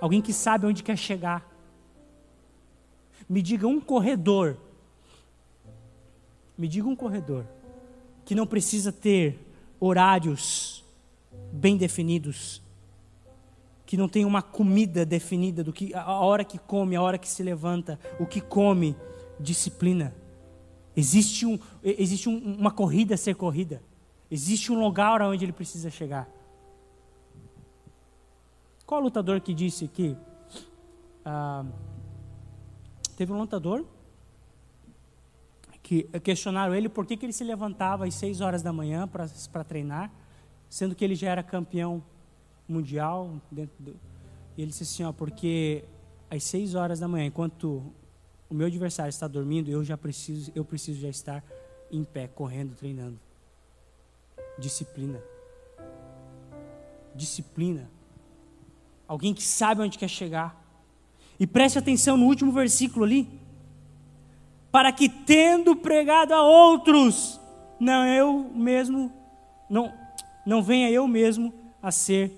Alguém que sabe onde quer chegar. Me diga um corredor. Me diga um corredor que não precisa ter horários bem definidos, que não tem uma comida definida do que a hora que come, a hora que se levanta, o que come, disciplina. Existe, um, existe um, uma corrida a ser corrida. Existe um lugar onde ele precisa chegar. Qual lutador que disse que ah, teve um lutador que questionaram ele por que, que ele se levantava às 6 horas da manhã para treinar, sendo que ele já era campeão mundial dentro do, e ele disse assim, ó, porque às 6 horas da manhã, enquanto o meu adversário está dormindo, eu já preciso, eu preciso já estar em pé, correndo, treinando. Disciplina. Disciplina. Alguém que sabe onde quer chegar. E preste atenção no último versículo ali. Para que tendo pregado a outros, não eu mesmo, não, não venha eu mesmo a ser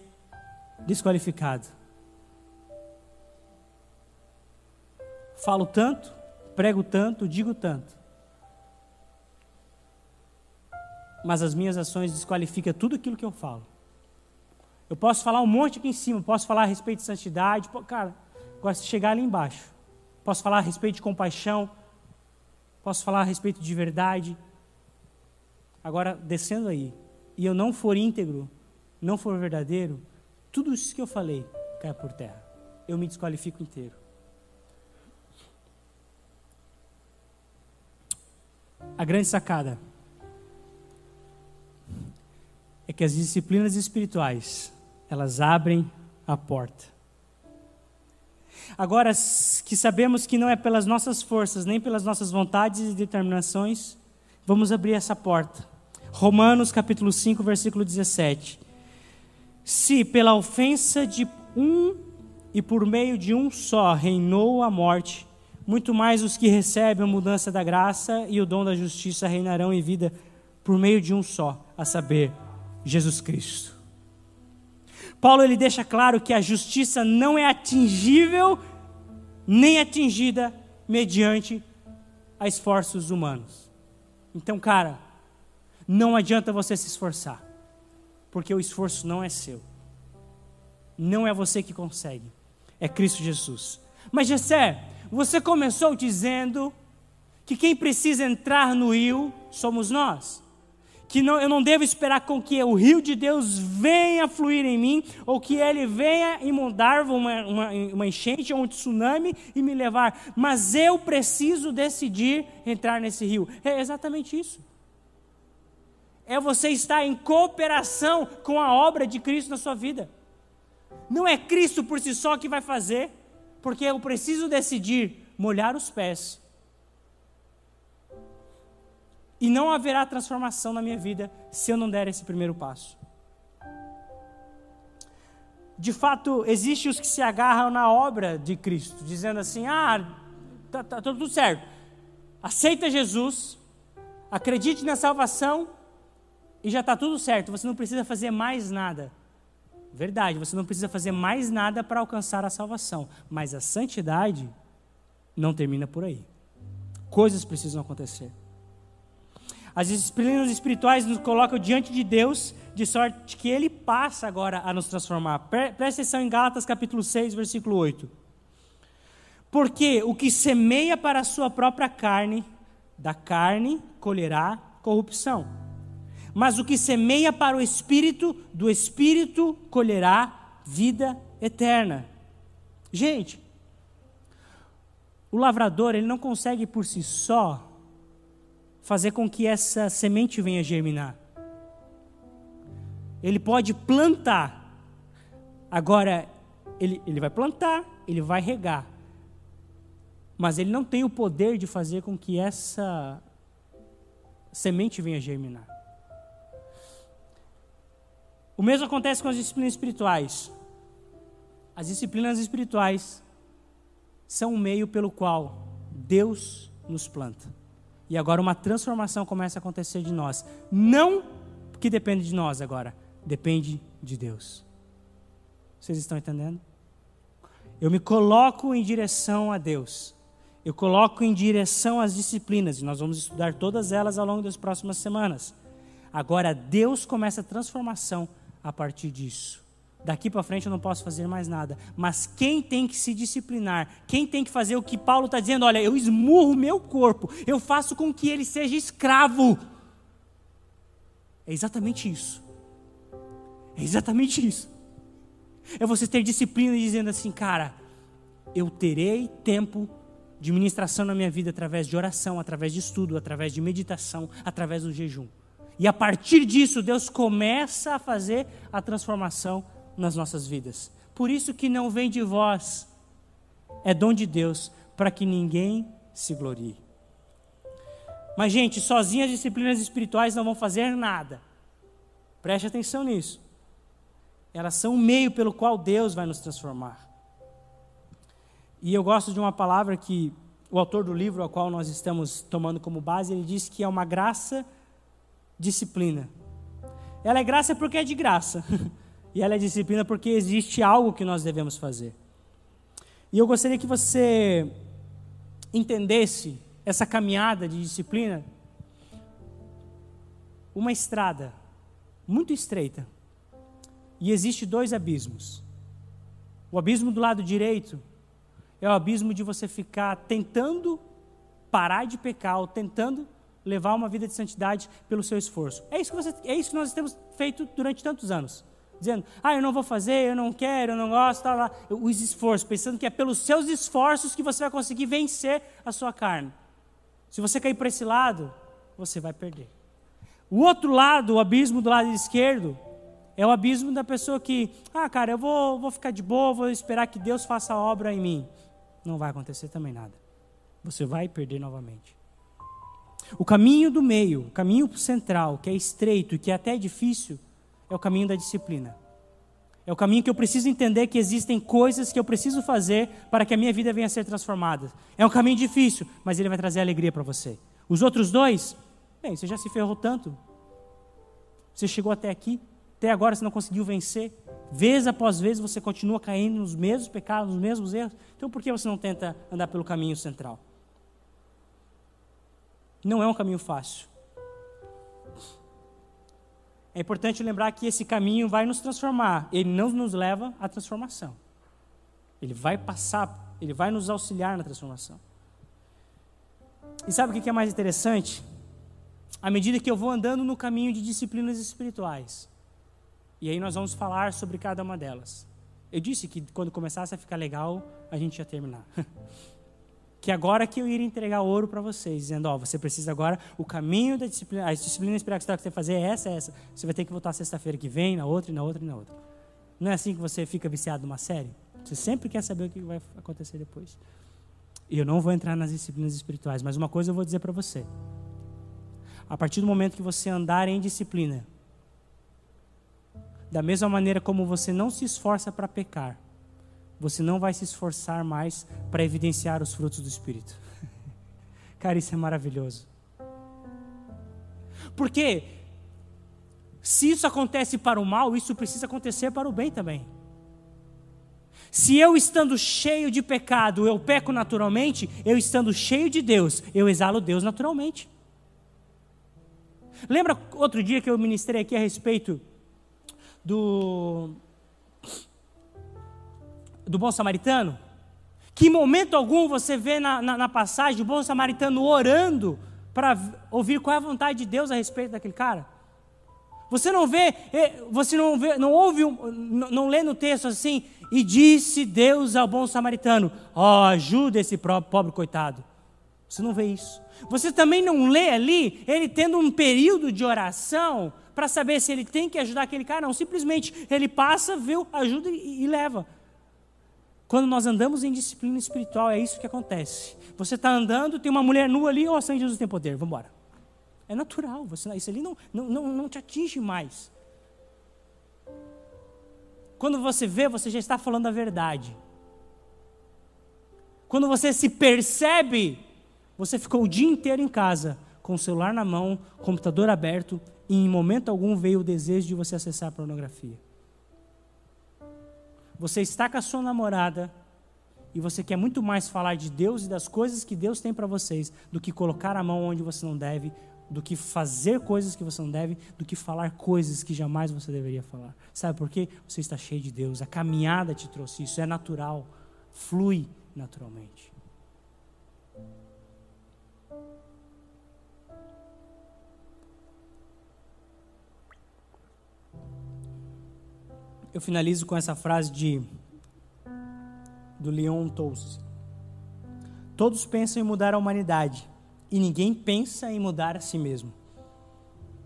desqualificado. Falo tanto, prego tanto, digo tanto. Mas as minhas ações desqualificam tudo aquilo que eu falo. Eu posso falar um monte aqui em cima, posso falar a respeito de santidade, cara, gosto de chegar ali embaixo. Posso falar a respeito de compaixão, posso falar a respeito de verdade. Agora, descendo aí, e eu não for íntegro, não for verdadeiro, tudo isso que eu falei cai por terra. Eu me desqualifico inteiro. A grande sacada é que as disciplinas espirituais, elas abrem a porta. Agora que sabemos que não é pelas nossas forças, nem pelas nossas vontades e determinações, vamos abrir essa porta. Romanos capítulo 5, versículo 17. Se pela ofensa de um e por meio de um só reinou a morte, muito mais os que recebem a mudança da graça e o dom da justiça reinarão em vida por meio de um só, a saber, Jesus Cristo. Paulo ele deixa claro que a justiça não é atingível nem atingida mediante a esforços humanos. Então, cara, não adianta você se esforçar, porque o esforço não é seu. Não é você que consegue, é Cristo Jesus. Mas Jessé, você começou dizendo que quem precisa entrar no rio somos nós. Que não, eu não devo esperar com que o rio de Deus venha fluir em mim, ou que ele venha inundar uma, uma, uma enchente ou um tsunami e me levar, mas eu preciso decidir entrar nesse rio. É exatamente isso. É você estar em cooperação com a obra de Cristo na sua vida. Não é Cristo por si só que vai fazer, porque eu preciso decidir molhar os pés e não haverá transformação na minha vida se eu não der esse primeiro passo. De fato, existem os que se agarram na obra de Cristo, dizendo assim: ah, tá, tá, tá tudo certo. Aceita Jesus, acredite na salvação e já está tudo certo. Você não precisa fazer mais nada. Verdade, você não precisa fazer mais nada para alcançar a salvação. Mas a santidade não termina por aí. Coisas precisam acontecer. As disciplinas espirituais nos colocam diante de Deus, de sorte que Ele passa agora a nos transformar. Presta atenção em Gálatas capítulo 6, versículo 8. Porque o que semeia para a sua própria carne, da carne colherá corrupção. Mas o que semeia para o Espírito, do Espírito colherá vida eterna. Gente, o lavrador ele não consegue por si só fazer com que essa semente venha germinar. Ele pode plantar. Agora, ele, ele vai plantar, ele vai regar. Mas ele não tem o poder de fazer com que essa semente venha germinar. O mesmo acontece com as disciplinas espirituais. As disciplinas espirituais são o meio pelo qual Deus nos planta. E agora uma transformação começa a acontecer de nós. Não que depende de nós agora, depende de Deus. Vocês estão entendendo? Eu me coloco em direção a Deus. Eu coloco em direção às disciplinas, e nós vamos estudar todas elas ao longo das próximas semanas. Agora Deus começa a transformação a partir disso daqui para frente eu não posso fazer mais nada. Mas quem tem que se disciplinar, quem tem que fazer o que Paulo está dizendo, olha, eu esmurro meu corpo, eu faço com que ele seja escravo. É exatamente isso. É exatamente isso. É você ter disciplina dizendo assim, cara, eu terei tempo de ministração na minha vida através de oração, através de estudo, através de meditação, através do jejum. E a partir disso, Deus começa a fazer a transformação nas nossas vidas. Por isso que não vem de vós, é dom de Deus, para que ninguém se glorie. Mas, gente, sozinhas as disciplinas espirituais não vão fazer nada. Preste atenção nisso. Elas são o meio pelo qual Deus vai nos transformar. E eu gosto de uma palavra que o autor do livro ao qual nós estamos tomando como base, ele diz que é uma graça disciplina. Ela é graça porque é de graça. E ela é disciplina porque existe algo que nós devemos fazer. E eu gostaria que você entendesse essa caminhada de disciplina uma estrada muito estreita. E existe dois abismos. O abismo do lado direito é o abismo de você ficar tentando parar de pecar, ou tentando levar uma vida de santidade pelo seu esforço. É isso que, você, é isso que nós temos feito durante tantos anos dizendo, ah, eu não vou fazer, eu não quero, eu não gosto, tá lá. Os esforços, pensando que é pelos seus esforços que você vai conseguir vencer a sua carne. Se você cair para esse lado, você vai perder. O outro lado, o abismo do lado esquerdo, é o abismo da pessoa que, ah, cara, eu vou, vou ficar de boa, vou esperar que Deus faça a obra em mim. Não vai acontecer também nada. Você vai perder novamente. O caminho do meio, o caminho central, que é estreito e que é até difícil, é o caminho da disciplina. É o caminho que eu preciso entender que existem coisas que eu preciso fazer para que a minha vida venha a ser transformada. É um caminho difícil, mas ele vai trazer alegria para você. Os outros dois, bem, você já se ferrou tanto. Você chegou até aqui, até agora você não conseguiu vencer. Vez após vez você continua caindo nos mesmos pecados, nos mesmos erros. Então por que você não tenta andar pelo caminho central? Não é um caminho fácil. É importante lembrar que esse caminho vai nos transformar, ele não nos leva à transformação. Ele vai passar, ele vai nos auxiliar na transformação. E sabe o que é mais interessante? à medida que eu vou andando no caminho de disciplinas espirituais. E aí nós vamos falar sobre cada uma delas. Eu disse que quando começasse a ficar legal, a gente ia terminar. que agora que eu iria entregar ouro para vocês, dizendo, ó, você precisa agora, o caminho da disciplina, a disciplina espiritual que você vai fazer é essa, é essa. Você vai ter que voltar sexta-feira que vem, na outra, e na outra, e na outra. Não é assim que você fica viciado numa série? Você sempre quer saber o que vai acontecer depois. E eu não vou entrar nas disciplinas espirituais, mas uma coisa eu vou dizer para você. A partir do momento que você andar em disciplina, da mesma maneira como você não se esforça para pecar, você não vai se esforçar mais para evidenciar os frutos do Espírito. Cara, isso é maravilhoso. Porque se isso acontece para o mal, isso precisa acontecer para o bem também. Se eu estando cheio de pecado, eu peco naturalmente, eu estando cheio de Deus, eu exalo Deus naturalmente. Lembra outro dia que eu ministrei aqui a respeito do do bom samaritano? Que momento algum você vê na, na, na passagem o bom samaritano orando para ouvir qual é a vontade de Deus a respeito daquele cara? Você não vê, você não vê, não ouve, não, não lê no texto assim, e disse Deus ao bom samaritano: Ó, oh, ajuda esse pobre coitado. Você não vê isso. Você também não lê ali ele tendo um período de oração para saber se ele tem que ajudar aquele cara. Não, simplesmente ele passa, viu, ajuda e, e leva. Quando nós andamos em disciplina espiritual, é isso que acontece. Você está andando, tem uma mulher nua ali, ó, oh, Sangue Jesus tem poder, vamos embora. É natural, você, isso ali não, não, não, não te atinge mais. Quando você vê, você já está falando a verdade. Quando você se percebe, você ficou o dia inteiro em casa, com o celular na mão, computador aberto, e em momento algum veio o desejo de você acessar a pornografia. Você está com a sua namorada e você quer muito mais falar de Deus e das coisas que Deus tem para vocês do que colocar a mão onde você não deve do que fazer coisas que você não deve, do que falar coisas que jamais você deveria falar. Sabe por quê? Você está cheio de Deus. A caminhada te trouxe isso, é natural, flui naturalmente. Eu finalizo com essa frase de do Leon Tolstoy. Todos pensam em mudar a humanidade, e ninguém pensa em mudar a si mesmo.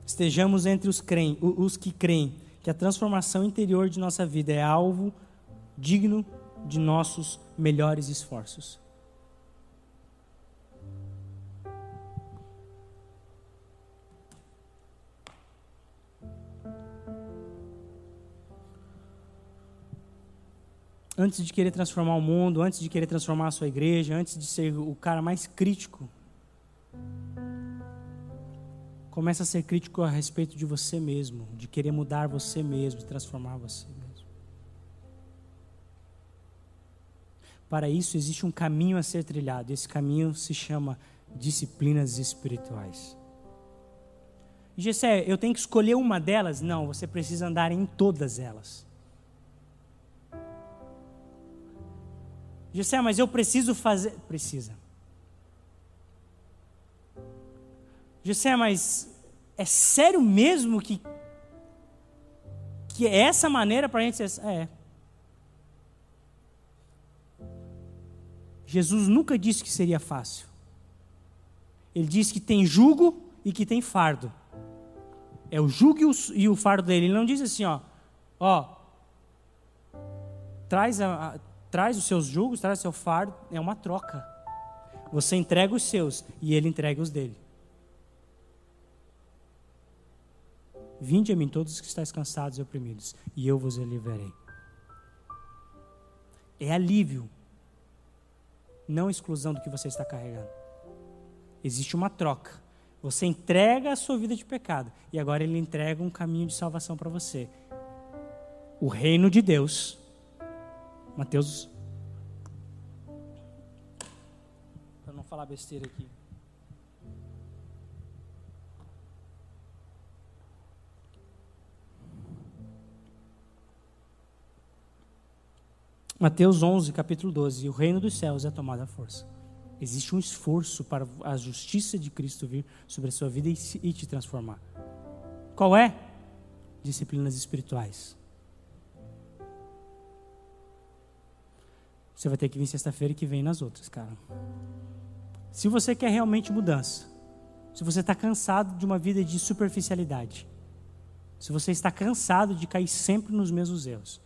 Estejamos entre os, creem, os que creem que a transformação interior de nossa vida é alvo digno de nossos melhores esforços. Antes de querer transformar o mundo, antes de querer transformar a sua igreja, antes de ser o cara mais crítico Começa a ser crítico a respeito de você mesmo, de querer mudar você mesmo, de transformar você mesmo. Para isso existe um caminho a ser trilhado. Esse caminho se chama disciplinas espirituais. Gessé, eu tenho que escolher uma delas? Não, você precisa andar em todas elas. Gessé, mas eu preciso fazer. Precisa. Gessé, mas é sério mesmo que, que é essa maneira para a gente. É. Jesus nunca disse que seria fácil. Ele disse que tem jugo e que tem fardo. É o jugo e o, e o fardo dele. Ele não diz assim, ó, ó, traz, a, a, traz os seus jugos, traz o seu fardo. É uma troca. Você entrega os seus e ele entrega os dele. Vinde a mim todos os que estáis cansados e oprimidos, e eu vos aliviarei. É alívio, não exclusão do que você está carregando. Existe uma troca. Você entrega a sua vida de pecado e agora ele entrega um caminho de salvação para você. O reino de Deus. Mateus. Para não falar besteira aqui. Mateus 11, capítulo 12. O reino dos céus é tomado à força. Existe um esforço para a justiça de Cristo vir sobre a sua vida e, e te transformar. Qual é? Disciplinas espirituais. Você vai ter que vir sexta-feira que vem nas outras, cara. Se você quer realmente mudança, se você está cansado de uma vida de superficialidade, se você está cansado de cair sempre nos mesmos erros,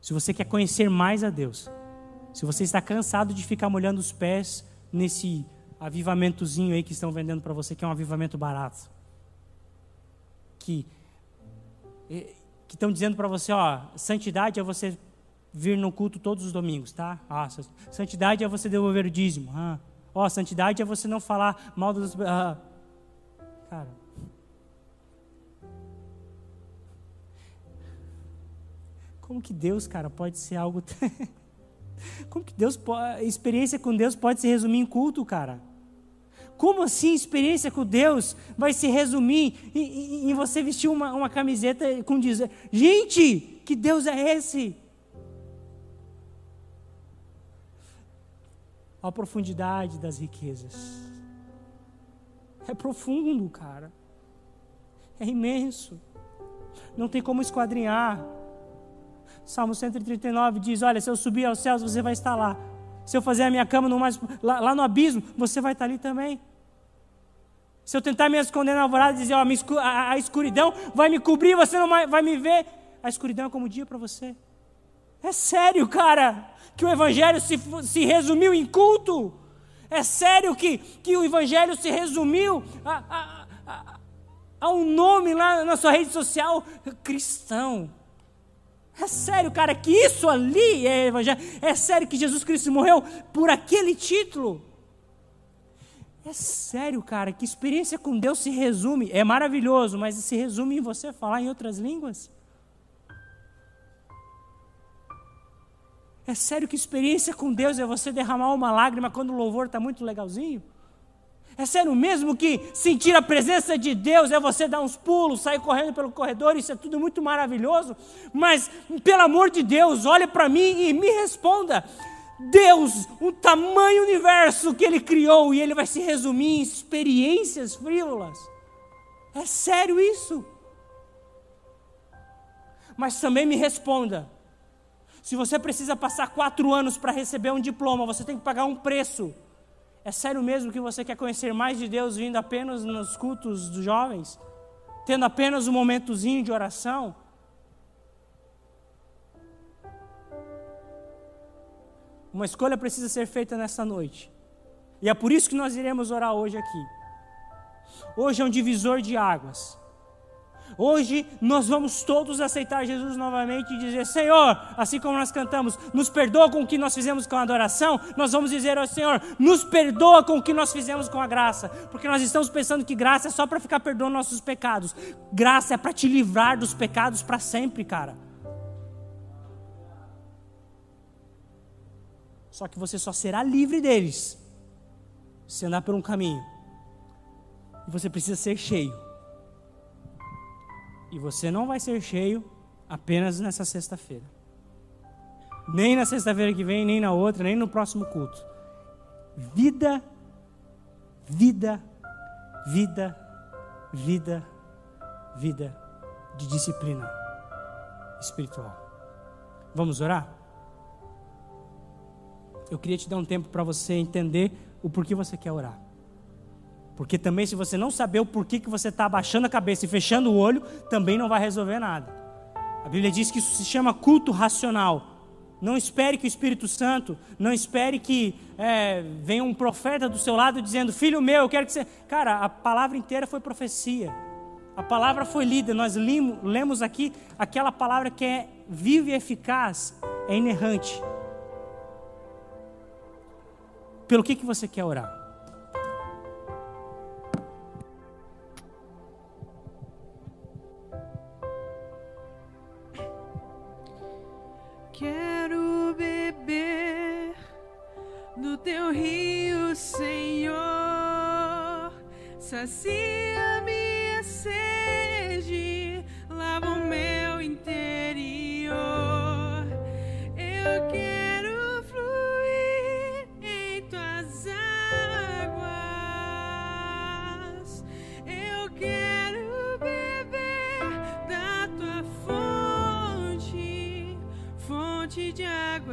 se você quer conhecer mais a Deus, se você está cansado de ficar molhando os pés nesse avivamentozinho aí que estão vendendo para você, que é um avivamento barato, que que estão dizendo para você, ó, santidade é você vir no culto todos os domingos, tá? Ah, santidade é você devolver o dízimo. Ah. Ó, santidade é você não falar mal dos. Ah. Cara. Como que Deus, cara, pode ser algo. Como que Deus experiência com Deus pode se resumir em culto, cara? Como assim experiência com Deus vai se resumir em, em, em você vestir uma, uma camiseta com dizer, gente, que Deus é esse? A profundidade das riquezas. É profundo, cara. É imenso. Não tem como esquadrinhar. Salmo 139 diz: Olha, se eu subir aos céus, você vai estar lá. Se eu fazer a minha cama no mais, lá, lá no abismo, você vai estar ali também. Se eu tentar me esconder na alvorada e dizer, a, a escuridão vai me cobrir, você não vai me ver, a escuridão é como dia para você. É sério, cara, que o Evangelho se, se resumiu em culto? É sério que, que o Evangelho se resumiu a, a, a, a um nome lá na sua rede social? Cristão. É sério, cara, que isso ali é Evangelho? É sério que Jesus Cristo morreu por aquele título? É sério, cara, que experiência com Deus se resume, é maravilhoso, mas se resume em você falar em outras línguas? É sério que experiência com Deus é você derramar uma lágrima quando o louvor está muito legalzinho? É sério mesmo que sentir a presença de Deus é você dar uns pulos, sair correndo pelo corredor, isso é tudo muito maravilhoso? Mas, pelo amor de Deus, olhe para mim e me responda. Deus, o tamanho universo que Ele criou, e Ele vai se resumir em experiências frívolas. É sério isso? Mas também me responda: se você precisa passar quatro anos para receber um diploma, você tem que pagar um preço. É sério mesmo que você quer conhecer mais de Deus vindo apenas nos cultos dos jovens? Tendo apenas um momentozinho de oração? Uma escolha precisa ser feita nessa noite. E é por isso que nós iremos orar hoje aqui. Hoje é um divisor de águas. Hoje nós vamos todos aceitar Jesus novamente e dizer: Senhor, assim como nós cantamos, nos perdoa com o que nós fizemos com a adoração. Nós vamos dizer ao Senhor: nos perdoa com o que nós fizemos com a graça, porque nós estamos pensando que graça é só para ficar perdoando nossos pecados. Graça é para te livrar dos pecados para sempre, cara. Só que você só será livre deles se andar por um caminho. E você precisa ser cheio e você não vai ser cheio apenas nessa sexta-feira. Nem na sexta-feira que vem, nem na outra, nem no próximo culto. Vida, vida, vida, vida, vida de disciplina espiritual. Vamos orar? Eu queria te dar um tempo para você entender o porquê você quer orar. Porque também, se você não saber o porquê que você está abaixando a cabeça e fechando o olho, também não vai resolver nada. A Bíblia diz que isso se chama culto racional. Não espere que o Espírito Santo, não espere que é, venha um profeta do seu lado dizendo: Filho meu, eu quero que você. Cara, a palavra inteira foi profecia. A palavra foi lida. Nós limo, lemos aqui aquela palavra que é viva e eficaz, é inerrante. Pelo que, que você quer orar? Teu rio, Senhor, sacia minha sede,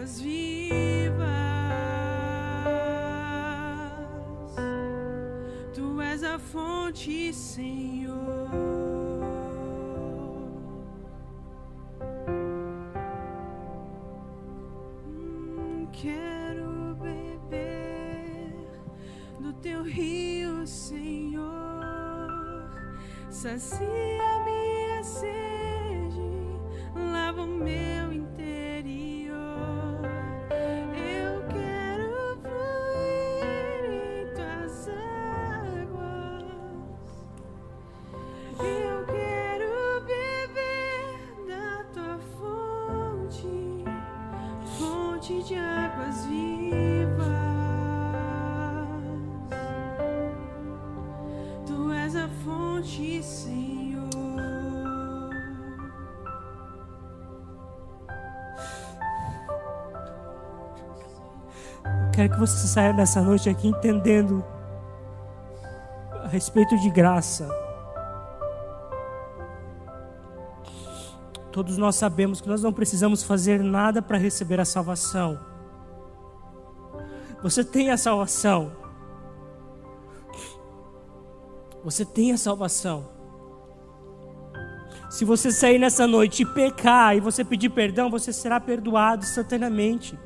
águas vivas. Tu és a fonte, Senhor. Quero que você saia nessa noite aqui entendendo a respeito de graça. Todos nós sabemos que nós não precisamos fazer nada para receber a salvação. Você tem a salvação. Você tem a salvação. Se você sair nessa noite e pecar e você pedir perdão, você será perdoado instantaneamente.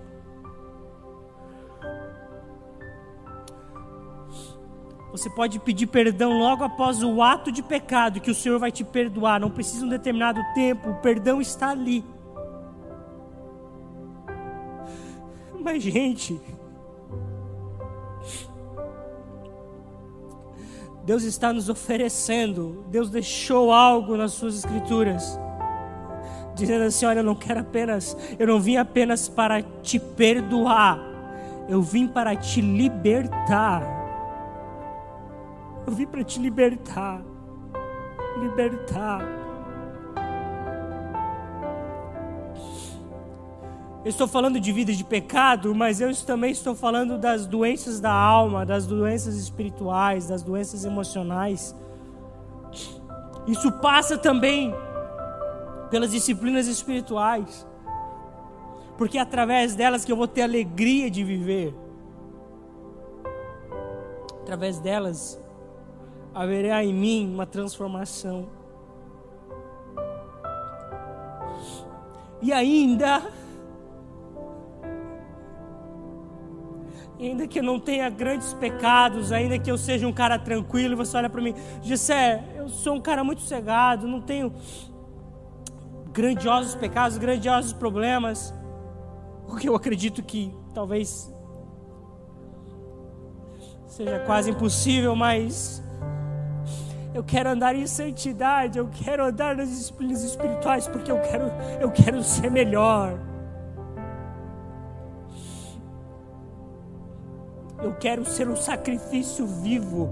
Você pode pedir perdão logo após o ato de pecado, que o Senhor vai te perdoar. Não precisa um determinado tempo, o perdão está ali. Mas, gente, Deus está nos oferecendo, Deus deixou algo nas suas escrituras, dizendo assim: Olha, eu não quero apenas, eu não vim apenas para te perdoar, eu vim para te libertar. Eu vim para te libertar. Libertar. Eu estou falando de vida de pecado, mas eu também estou falando das doenças da alma, das doenças espirituais, das doenças emocionais. Isso passa também pelas disciplinas espirituais, porque é através delas que eu vou ter alegria de viver. Através delas haverá em mim uma transformação. E ainda, ainda que eu não tenha grandes pecados, ainda que eu seja um cara tranquilo, você olha para mim, Gessé, eu sou um cara muito cegado, não tenho grandiosos pecados, grandiosos problemas, o que eu acredito que talvez seja quase impossível, mas eu quero andar em santidade, eu quero andar nas disciplinas espirituais porque eu quero, eu quero ser melhor. Eu quero ser um sacrifício vivo.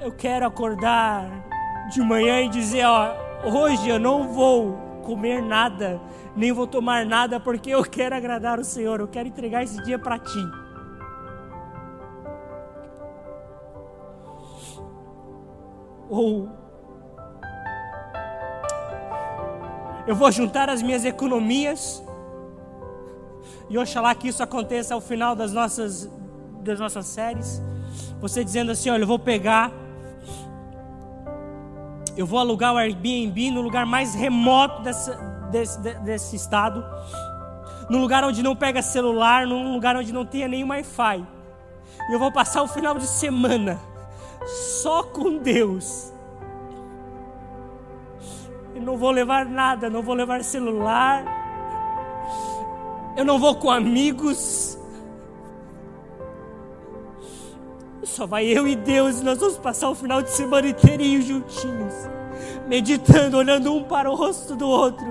Eu quero acordar de manhã e dizer, ó, hoje eu não vou comer nada, nem vou tomar nada porque eu quero agradar o Senhor, eu quero entregar esse dia para ti. Ou eu vou juntar as minhas economias e oxalá que isso aconteça ao final das nossas das nossas séries. Você dizendo assim, olha, eu vou pegar eu vou alugar o Airbnb no lugar mais remoto dessa, desse, desse estado, num lugar onde não pega celular, num lugar onde não tenha nenhum Wi-Fi. E eu vou passar o final de semana só com Deus. Eu não vou levar nada, não vou levar celular. Eu não vou com amigos. Só vai eu e Deus e nós vamos passar o final de semana inteirinho juntinhos, meditando, olhando um para o rosto do outro,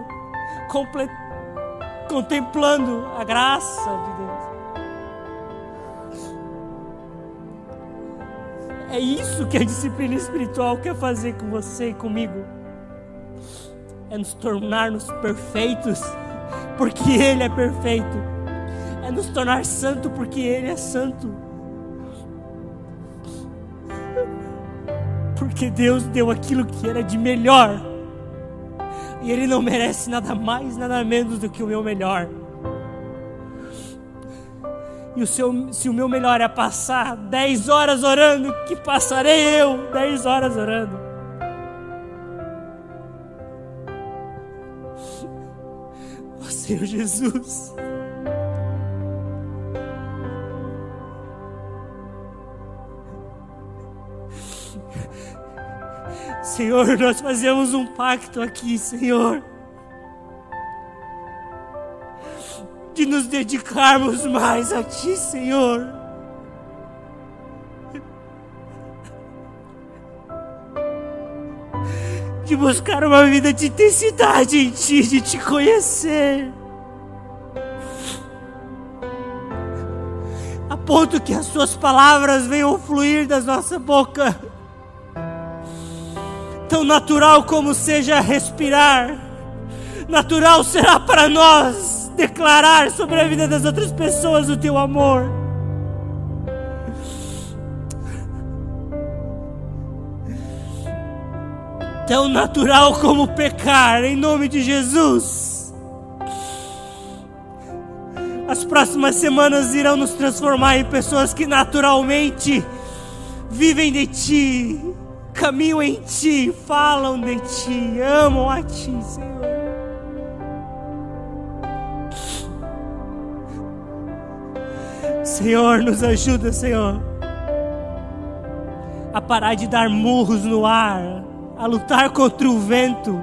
contemplando a graça de É isso que a disciplina espiritual quer fazer com você e comigo. É nos tornarmos perfeitos, porque Ele é perfeito. É nos tornar santo, porque Ele é santo. Porque Deus deu aquilo que era de melhor. E Ele não merece nada mais, nada menos do que o meu melhor. E o seu, se o meu melhor é passar 10 horas orando, que passarei eu 10 horas orando. Ó Senhor Jesus. Senhor, nós fazemos um pacto aqui, Senhor. De nos dedicarmos mais a Ti, Senhor. De buscar uma vida de intensidade em Ti, de Te conhecer. A ponto que as Suas palavras venham fluir das nossa boca tão natural como seja respirar, natural será para nós declarar sobre a vida das outras pessoas o teu amor. Tão natural como pecar, em nome de Jesus. As próximas semanas irão nos transformar em pessoas que naturalmente vivem de Ti, caminham em Ti, falam de Ti, amam a Ti, Senhor. Senhor, nos ajuda, Senhor, a parar de dar murros no ar, a lutar contra o vento.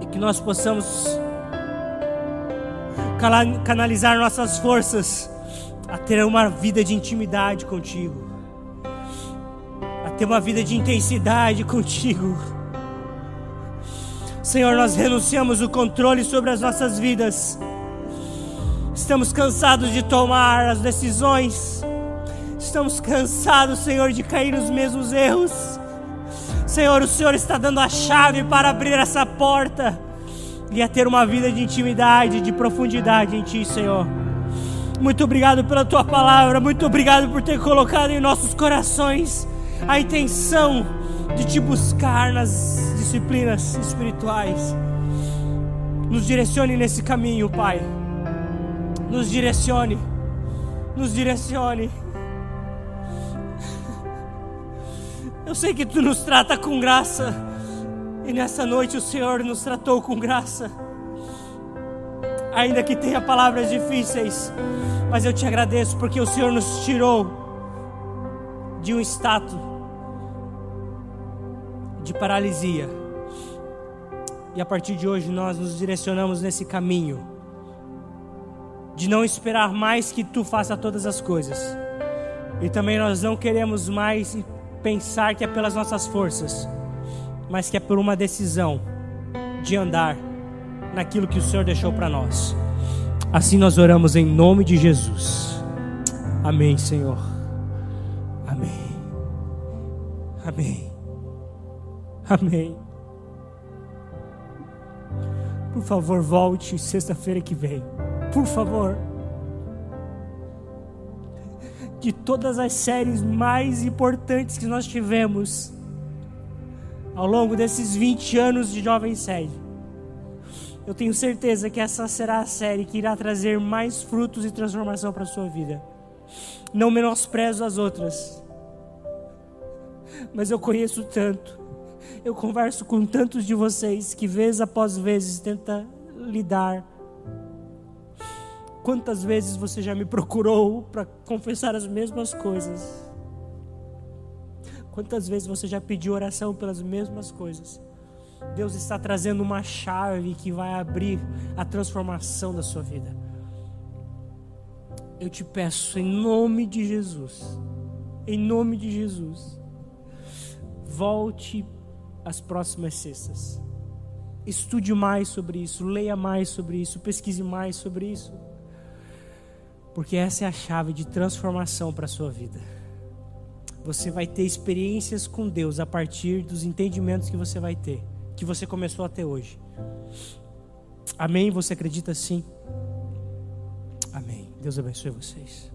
E que nós possamos canalizar nossas forças a ter uma vida de intimidade contigo, a ter uma vida de intensidade contigo. Senhor, nós renunciamos o controle sobre as nossas vidas. Estamos cansados de tomar as decisões. Estamos cansados, Senhor, de cair nos mesmos erros. Senhor, o Senhor está dando a chave para abrir essa porta e a ter uma vida de intimidade, de profundidade em Ti, Senhor. Muito obrigado pela tua palavra, muito obrigado por ter colocado em nossos corações a intenção de te buscar nas disciplinas espirituais. Nos direcione nesse caminho, Pai. Nos direcione, nos direcione. Eu sei que tu nos trata com graça, e nessa noite o Senhor nos tratou com graça ainda que tenha palavras difíceis, mas eu te agradeço porque o Senhor nos tirou de um estado de paralisia. E a partir de hoje nós nos direcionamos nesse caminho de não esperar mais que tu faça todas as coisas. E também nós não queremos mais pensar que é pelas nossas forças, mas que é por uma decisão de andar naquilo que o Senhor deixou para nós. Assim nós oramos em nome de Jesus. Amém, Senhor. Amém. Amém. Amém. Por favor, volte sexta-feira que vem. Por favor. De todas as séries mais importantes que nós tivemos ao longo desses 20 anos de Jovem Sede, eu tenho certeza que essa será a série que irá trazer mais frutos e transformação para a sua vida. Não menosprezo as outras, mas eu conheço tanto, eu converso com tantos de vocês que vez após vezes tenta lidar. Quantas vezes você já me procurou para confessar as mesmas coisas? Quantas vezes você já pediu oração pelas mesmas coisas? Deus está trazendo uma chave que vai abrir a transformação da sua vida. Eu te peço, em nome de Jesus, em nome de Jesus, volte às próximas sextas. Estude mais sobre isso, leia mais sobre isso, pesquise mais sobre isso. Porque essa é a chave de transformação para a sua vida. Você vai ter experiências com Deus a partir dos entendimentos que você vai ter que você começou até hoje. Amém? Você acredita sim? Amém. Deus abençoe vocês.